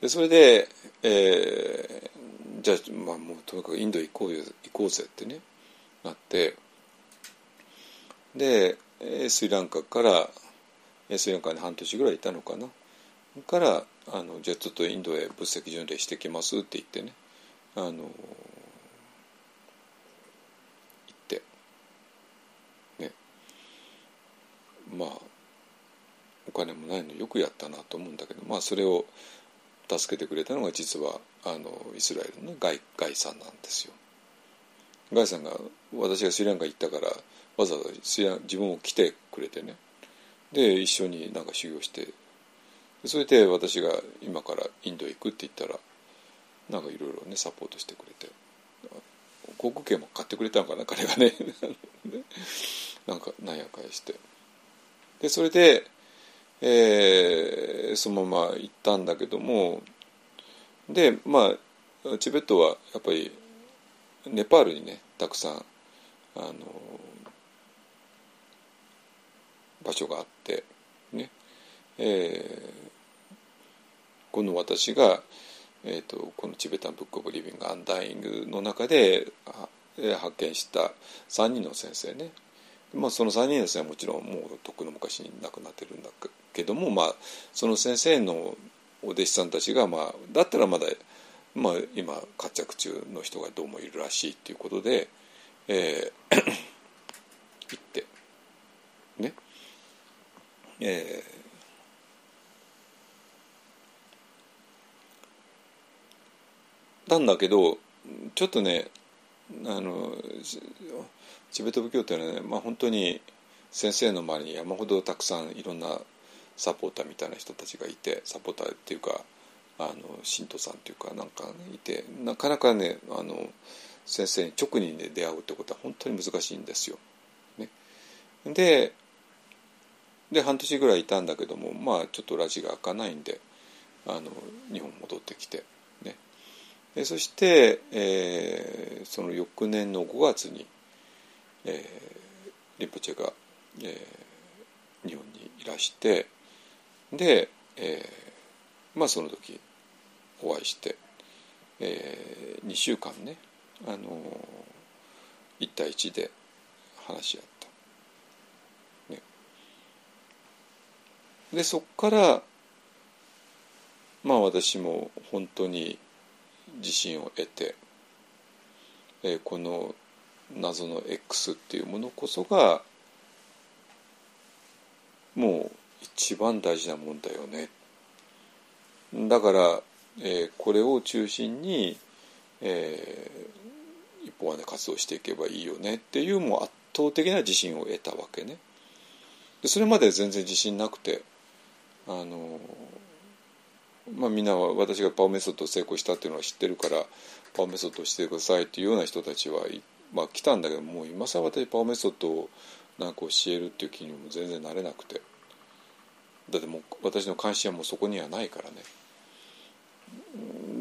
でそれで、えー、じゃあ、まあ、もうとにかくインド行こうよ行こうぜってねなってでスリランカからスリランカに半年ぐらいいたのかな。からあのじゃあちょっとインドへ仏石巡礼してきますって言ってねあの行って。ね。まあお金もないのよくやったなと思うんだけどまあそれを助けてくれたのが実はあのイスラエルのガイガイさんなんですよ。ガイさんが私がスリランカ行ったからわざわざ自分を来てくれてね。で一緒になんか修行して。それで私が今からインドへ行くって言ったらなんかいろいろねサポートしてくれて。航空券も買ってくれたのかな彼が ね。なんかなんやかやして。でそれで、えー、そのまま行ったんだけどもでまあチベットはやっぱりネパールにねたくさんあの場所があってね、えー、この私が、えーと、このチベタン・ブック・オブ・リビング・アンダイングの中で発見した3人の先生ね、まあ、その3人の先生はもちろんもうとっくの昔に亡くなってるんだけども、まあ、その先生のお弟子さんたちが、まあ、だったらまだ、まあ、今活躍中の人がどうもいるらしいっていうことで、えー、行って。えーなんだけどちょっとねあのチベット仏教っていうのはね、まあ、本当に先生の周りに山ほどたくさんいろんなサポーターみたいな人たちがいてサポーターっていうかあの信徒さんっていうかなんか、ね、いてなかなかねあの先生に直に、ね、出会うってことは本当に難しいんですよ。ね、でで半年ぐらいいたんだけどもまあちょっとラジが開かないんであの日本戻ってきてえそして、えー、その翌年の5月に、えー、リンポチェが、えー、日本にいらしてで、えー、まあその時お会いして、えー、2週間ね、あのー、1対1で話し合った。ね、でそこからまあ私も本当に自信を得て、えー、この謎の X っていうものこそがもう一番大事なもんだよね。だから、えー、これを中心に、えー、一方はね活動していけばいいよね。っていうもう圧倒的な自信を得たわけね。でそれまで全然自信なくてあのまあ、みんなは私がパオメソッド成功したっていうのは知ってるからパオメソッドしてくださいっていうような人たちは、まあ、来たんだけどもう今更私パオメソッドをなんか教えるっていう気にも全然なれなくて。だってもう私の関心はもうそこにはないからね。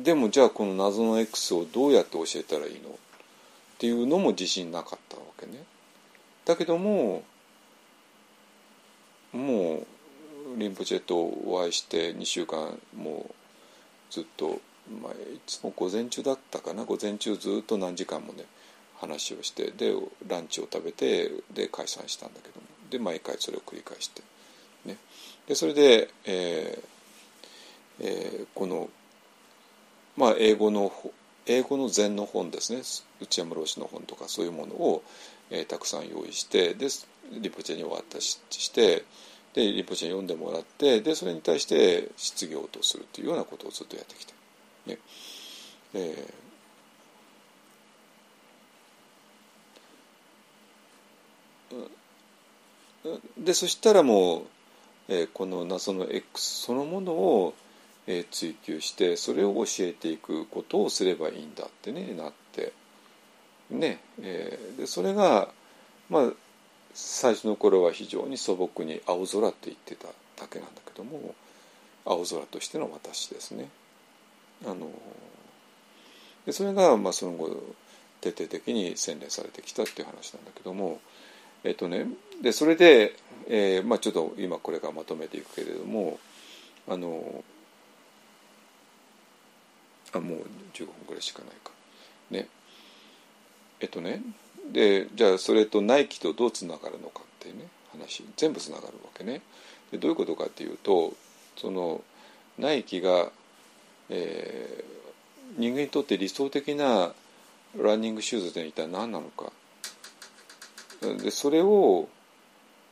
でもじゃあこの謎の X をどうやって教えたらいいのっていうのも自信なかったわけね。だけどももうリンポチェとお会いして2週間もうずっと、まあ、いつも午前中だったかな？午前中ずっと何時間もね話をしてでランチを食べてで解散したんだけども。で毎回それを繰り返して、ね、でそれで、えーえー、この、まあ、英語の英語の禅の本ですね。内山老師の本とかそういうものを、えー、たくさん用意してでリポチェにお渡ししてでリポチェ読んでもらってでそれに対して失業とするというようなことをずっとやってきて、ね。えー、でそしたらもう、えー、この謎の X そのものを、えー、追求してそれを教えていくことをすればいいんだってねなって。ね、えー、でそれがまあ最初の頃は非常に素朴に青空って言ってただけなんだけども青空としての私ですね。あのでそれがまあその後徹底的に洗練されてきたっていう話なんだけどもえっとねでそれで、えーまあ、ちょっと今これからまとめていくけれどもあのあもう15分ぐらいしかないかねえっとねでじゃあそれとナイキとどうつながるのかっていうね話全部つながるわけね。でどういうことかっていうとそのナイキが、えー、人間にとって理想的なランニングシューズって一体何なのかでそれを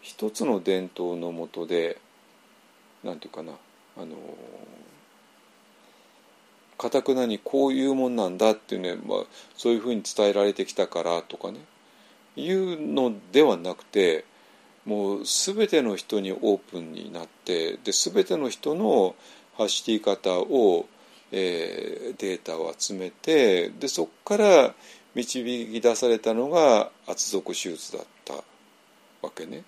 一つの伝統のもとでなんていうかなあのかたくなにこういうもんなんだっていうね、まあ、そういうふうに伝えられてきたからとかねいうのではなくてもう全ての人にオープンになってで全ての人の走り方を、えー、データを集めてでそこから導き出されたのが厚底手術だったわけね。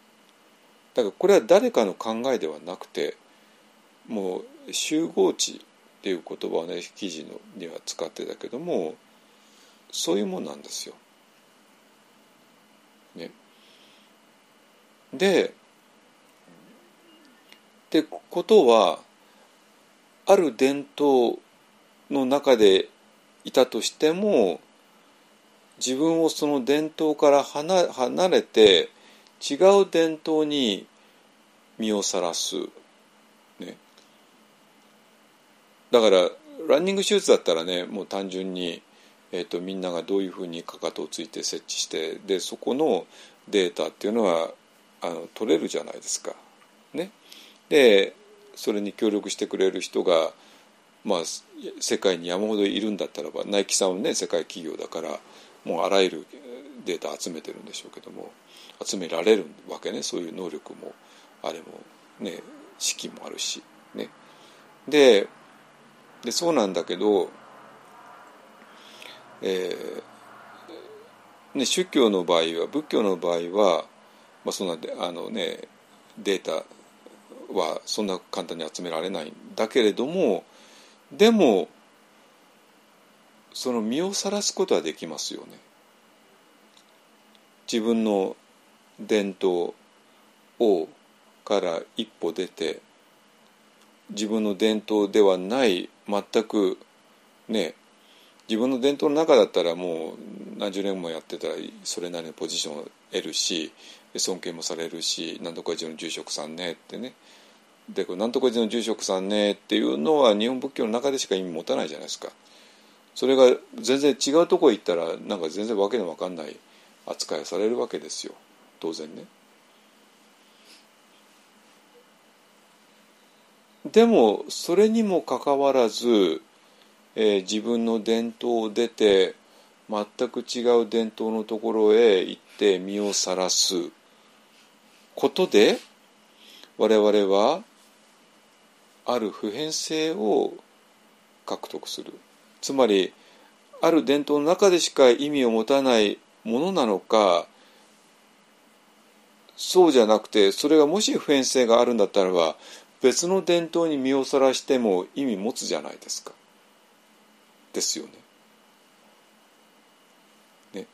だからこれは誰かの考えではなくてもう集合値っていう言葉をね記事のには使ってたけどもそういうもんなんですよ。ね。でってことはある伝統の中でいたとしても自分をその伝統から離離れて違う伝統に身をさらす、ね、だからランニング手術だったらねもう単純に、えーと、みんながどういうふうにかかとをついて設置してでそこのデータっていうのはあの取れるじゃないですか。ね、でそれに協力してくれる人が、まあ、世界に山ほどいるんだったらばナイキさんはね世界企業だからもうあらゆるデータ集めてるんでしょうけども集められるわけね。そういう能力もあれもね資金もあるし。ね。ででそうなんだけど、えーね、宗教の場合は仏教の場合は、まあ、そんなあの、ね、データはそんな簡単に集められないんだけれどもでもその身をさらすことはできますよね。自分の伝統をから一歩出て自分の伝統ではない全くね自分の伝統の中だったらもう何十年もやってたらそれなりのポジションを得るし尊敬もされるし何とか寺の住職さんねってねでこれ何とか寺の住職さんねっていうのは日本仏教の中でしか意味持たないじゃないですか。それが全然違うとこ行ったらなんか全然わけのわかんない扱いをされるわけですよ当然ね。でもそれにもかかわらず、えー、自分の伝統を出て全く違う伝統のところへ行って身をさらすことで我々はある普遍性を獲得する。つまりある伝統の中でしか意味を持たないものなのかそうじゃなくてそれがもし普遍性があるんだったらば別の伝統に身をさらしても意味持つじゃないですか。ですよね。ね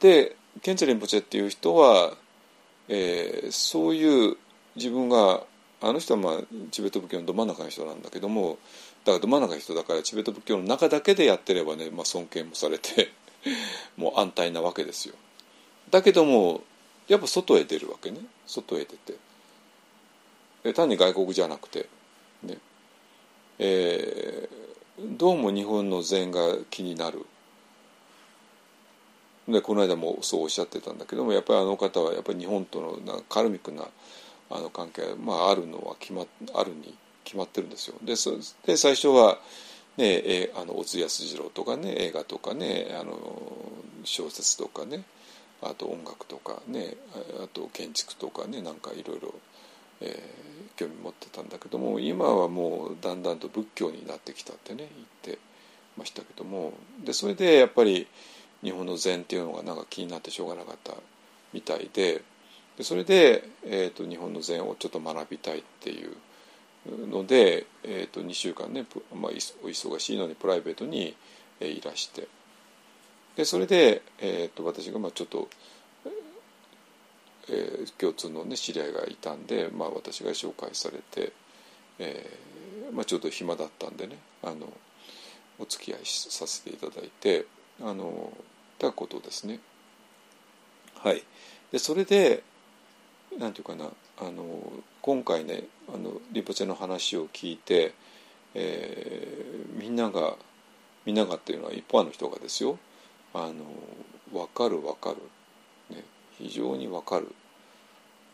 でケンツェリンポチェっていう人は、えー、そういう自分があの人はまあチベット仏教のど真ん中の人なんだけどもだからど真ん中の人だからチベット仏教の中だけでやってればね、まあ、尊敬もされて もう安泰なわけですよ。だけどもやっぱ外へ出るわけね。外へ出て。単に外国じゃなくて。ね。えー、どうも日本の禅が気になる。でこの間もそうおっしゃってたんだけどもやっぱりあの方はやっぱり日本とのなカルミックなあの関係まあ、あるのは決まあるに決まってるんですよ。でで最初は、ね、えあの小津安二郎とかね映画とかねあの小説とかねあと音楽とかねあと建築とかねなんかいろいろ興味持ってたんだけども今はもうだんだんと仏教になってきたってね言ってましたけどもでそれでやっぱり日本の禅っていうのがなんか気になってしょうがなかったみたいででそれで、えーと、日本の禅をちょっと学びたいっていうので、えーと、2週間ね、まあ、お忙しいのにプライベートにいらしてでそれで、えーと、私がまあちょっと、えー、共通の、ね、知り合いがいたんで、まあ、私が紹介されて、えーまあ、ちょっと暇だったんでねあの、お付き合いさせていただいてあのたことですね。はい、でそれでなんていうかなあの今回ねあのリポチェの話を聞いて、えー、みんながみんながっていうのは一般の人がですよあの分かる分かる、ね、非常に分かる。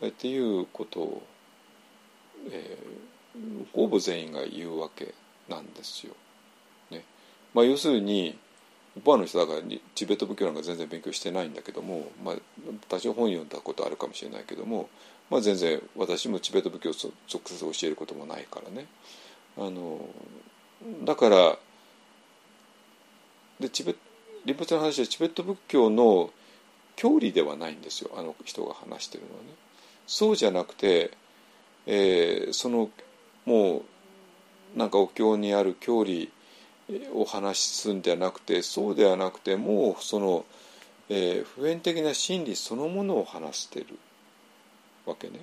っていうことを、えー、ほぼ全員が言うわけなんですよ。ね。まあ、要するに一般の人だからチベット仏教なんか全然勉強してないんだけども、まあ、多少本読んだことあるかもしれないけども、まあ、全然私もチベット仏教を直接教えることもないからね。あのだからでチベリポチの話はチベット仏教の教理ではないんですよあの人が話してるのはね。そうじゃなくて、えー、そのもうなんかお経にある教理を話すんではなくてそうではなくてもうその、えー、普遍的な真理そのものを話してるわけね。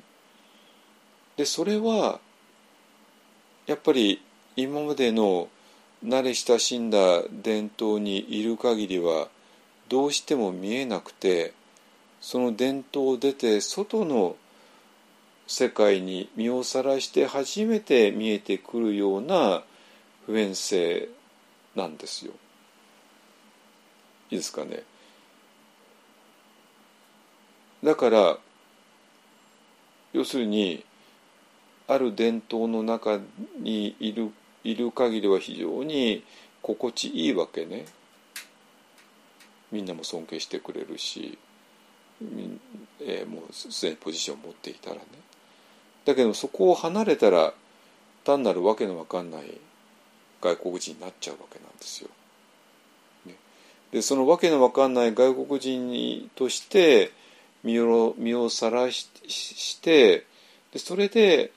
でそれはやっぱり今までの慣れ親しんだ伝統にいる限りはどうしても見えなくてその伝統を出て外の世界に身をさらして初めて見えてくるような普遍性なんですよ。いいですかね。だから要するにある伝統の中にいるいる限りは非常に心地いいわけね。みんなも尊敬してくれるし、えー、もうすでにポジションを持っていたらね。だけどそこを離れたら単なるわけのわかんない外国人になっちゃうわけなんですよ。ね、でそのわけのわかんない外国人にとして身を身をさらししてでそれで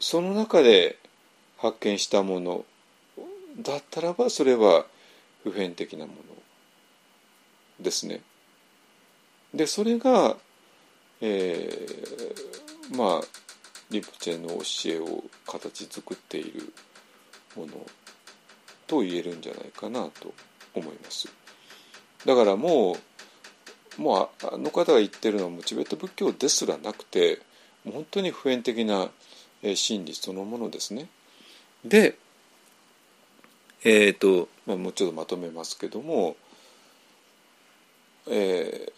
その中で発見したものだったらばそれは普遍的なものですね。でそれがえー、まあリプチェの教えを形作っているものと言えるんじゃないかなと思います。だからもうもうあの方が言ってるのはもうチベット仏教ですらなくてもう本当に普遍的な真理そのものですね。でえっ、ー、と、まあ、もうちょっとまとめますけども、え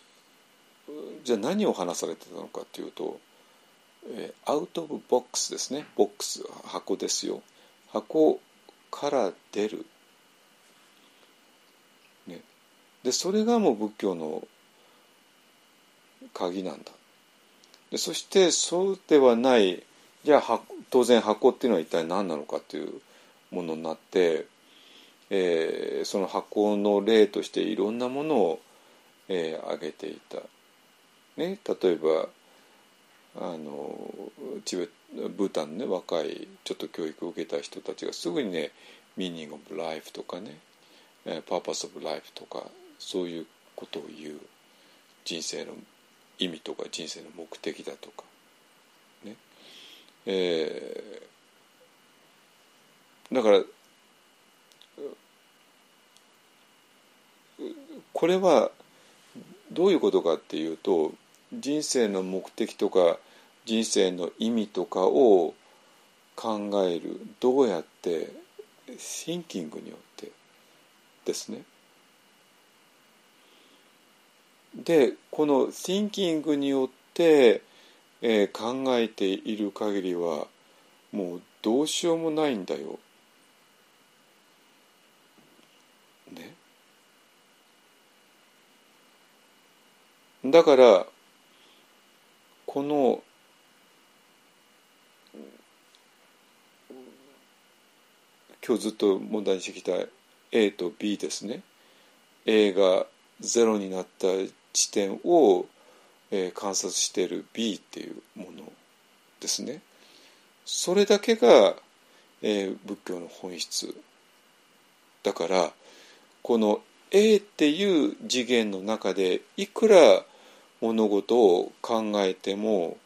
ー、じゃあ何を話されてたのかというと、え、アウト・オブ・ボックスですね。ボックス箱ですよ。箱から出る、ね、でそれがもう仏教の鍵なんだ。でそしてそうではないじゃあ当然箱っていうのは一体何なのかというものになって、えー、その箱の例としていろんなものを、えー、挙げていた。ね、例えばあのチベブータンの、ね、若いちょっと教育を受けた人たちがすぐにね「ミーニング・オブ・ライフ」とかね「パーパス・オブ・ライフ」とかそういうことを言う人生の意味とか人生の目的だとかえー、だからこれはどういうことかっていうと人生の目的とか人生の意味とかを考えるどうやってシンキングによってですね。でこのシンキングによって、えー、考えている限りはもうどうしようもないんだよ。ね？だからこの今日ずっと問題にしてきた A と B ですね A が0になった地点を、えー、観察している B っていうものですねそれだけが、えー、仏教の本質だからこの A っていう次元の中でいくら物事を考えても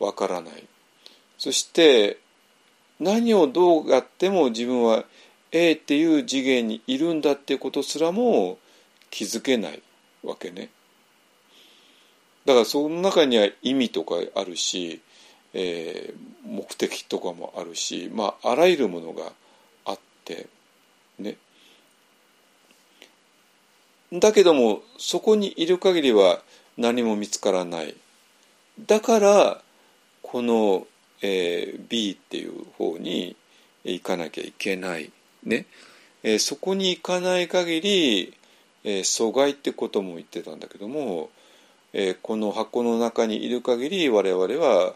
わからないそして何をどうやっても自分は A っていう次元にいるんだってことすらも気づけないわけね。だからその中には意味とかあるし、えー、目的とかもあるし、まあ、あらゆるものがあってね。だけどもそこにいる限りは何も見つからない。だからこの、えー、B っていう方に行かなきゃいけないね、えー、そこに行かない限り、えー、阻害ってことも言ってたんだけども、え、この箱の中にいる限り我々は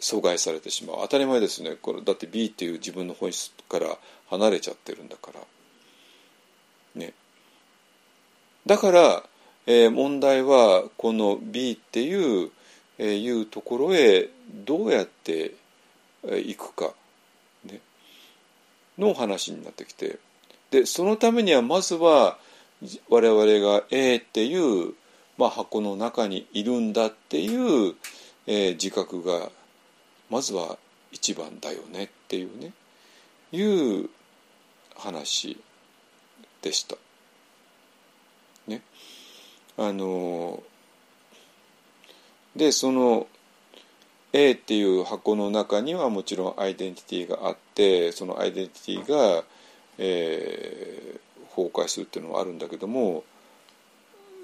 阻害されてしまう。当たり前ですね。これだって B っていう自分の本質から離れちゃってるんだから。ね。だから、えー、問題はこの B っていうえー、いうところへどうやって行くか、ね、の話になってきて。でそのためにはまずは我々が A っていう、まあ、箱の中にいるんだっていう、えー、自覚がまずは一番だよねっていうねいう話でした。ね、あのでその A っていう箱の中にはもちろんアイデンティティがあってそのアイデンティティが、えー、崩壊するっていうのはあるんだけども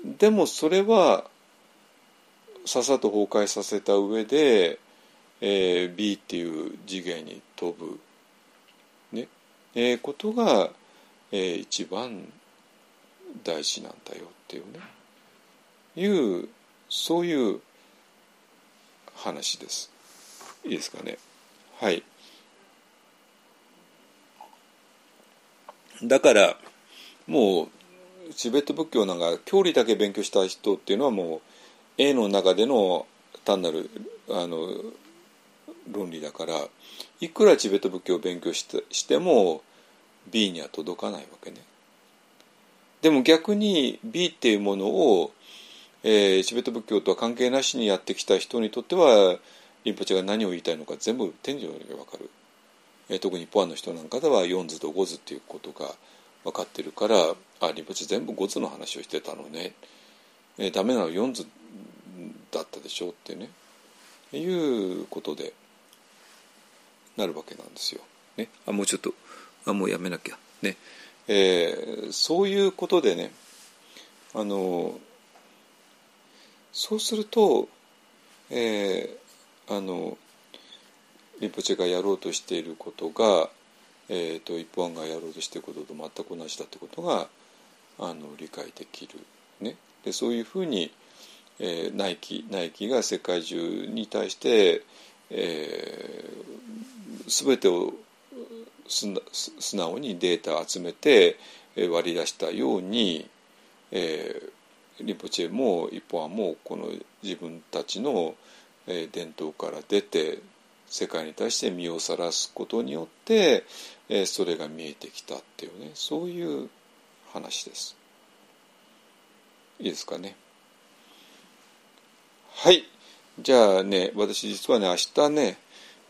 でもそれはさっさと崩壊させた上で、えー、B っていう次元に飛ぶ、ねえー、ことが、えー、一番大事なんだよっていうねいうそういう話です。いいですかね。はい。だからもうチベット仏教なんか教理だけ勉強した人っていうのはもう A の中での単なるあの論理だからいくらチベット仏教を勉強してしても B には届かないわけね。でも逆に B っていうものをえー、チベット仏教とは関係なしにやってきた人にとってはリンポチが何を言いたいのか全部天井に分かる、えー、特にポアの人なんかでは4図と5図っていうことが分かってるからあリンポチ全部5図の話をしてたのね、えー、ダメなの4図だったでしょうってね。いうことでなるわけなんですよ。ね、あもうちょっとあもうやめなきゃ。ね、えー、そういうことでねあのそうすると、えー、あのリンポチェがやろうとしていることが、えーと、一方案がやろうとしていることと全く同じだってことがあの理解できる。ね、でそういうふうに、えー、ナイキナイキが世界中に対して、えー、全てを素直にデータ集めて割り出したように、えー、リンポチェも一方はもうこの自分たちの伝統から出て世界に対して身をさらすことによってそれが見えてきたっていうねそういう話です。いいですかね。はいじゃあね私実はね明日ね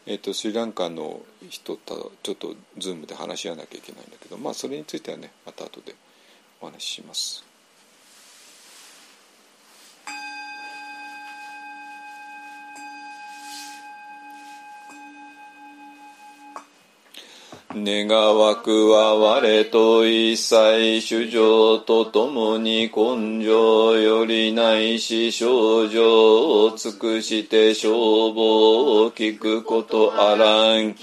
えーと、スリランカの人とちょっとズームで話し合わなきゃいけないんだけどまあそれについてはねまた後でお話しします。願わくは我と一切主情とともに根性よりないし症状を尽くして消防を聞くことあらん。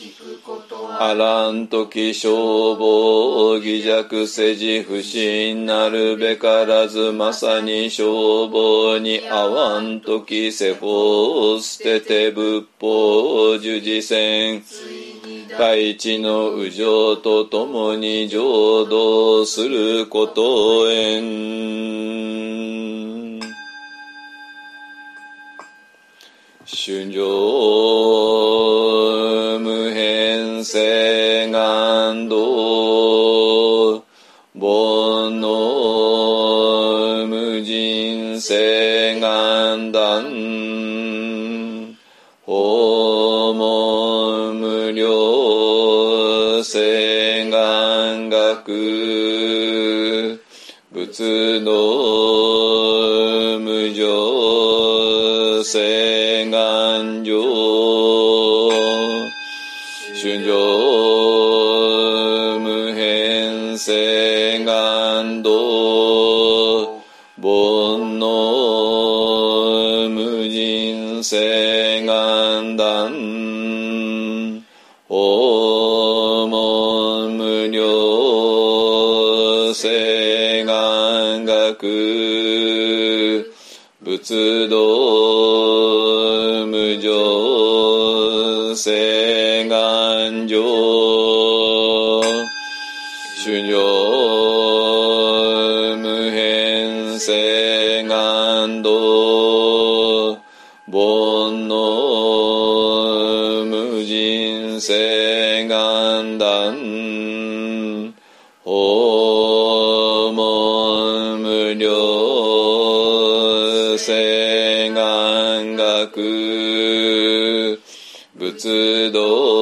あらんとき消防を偽弱せじ不信なるべからずまさに消防に合わんとき世法を捨てて仏法を従事せん。大地の右上とともに浄土することへん。春情無変性願道煩悩無人性聖願学仏道無常聖願上。主上無変聖願道。煩悩無人聖仏道無常聖願上主上無変聖願道。煩悩無人聖聖願学。仏道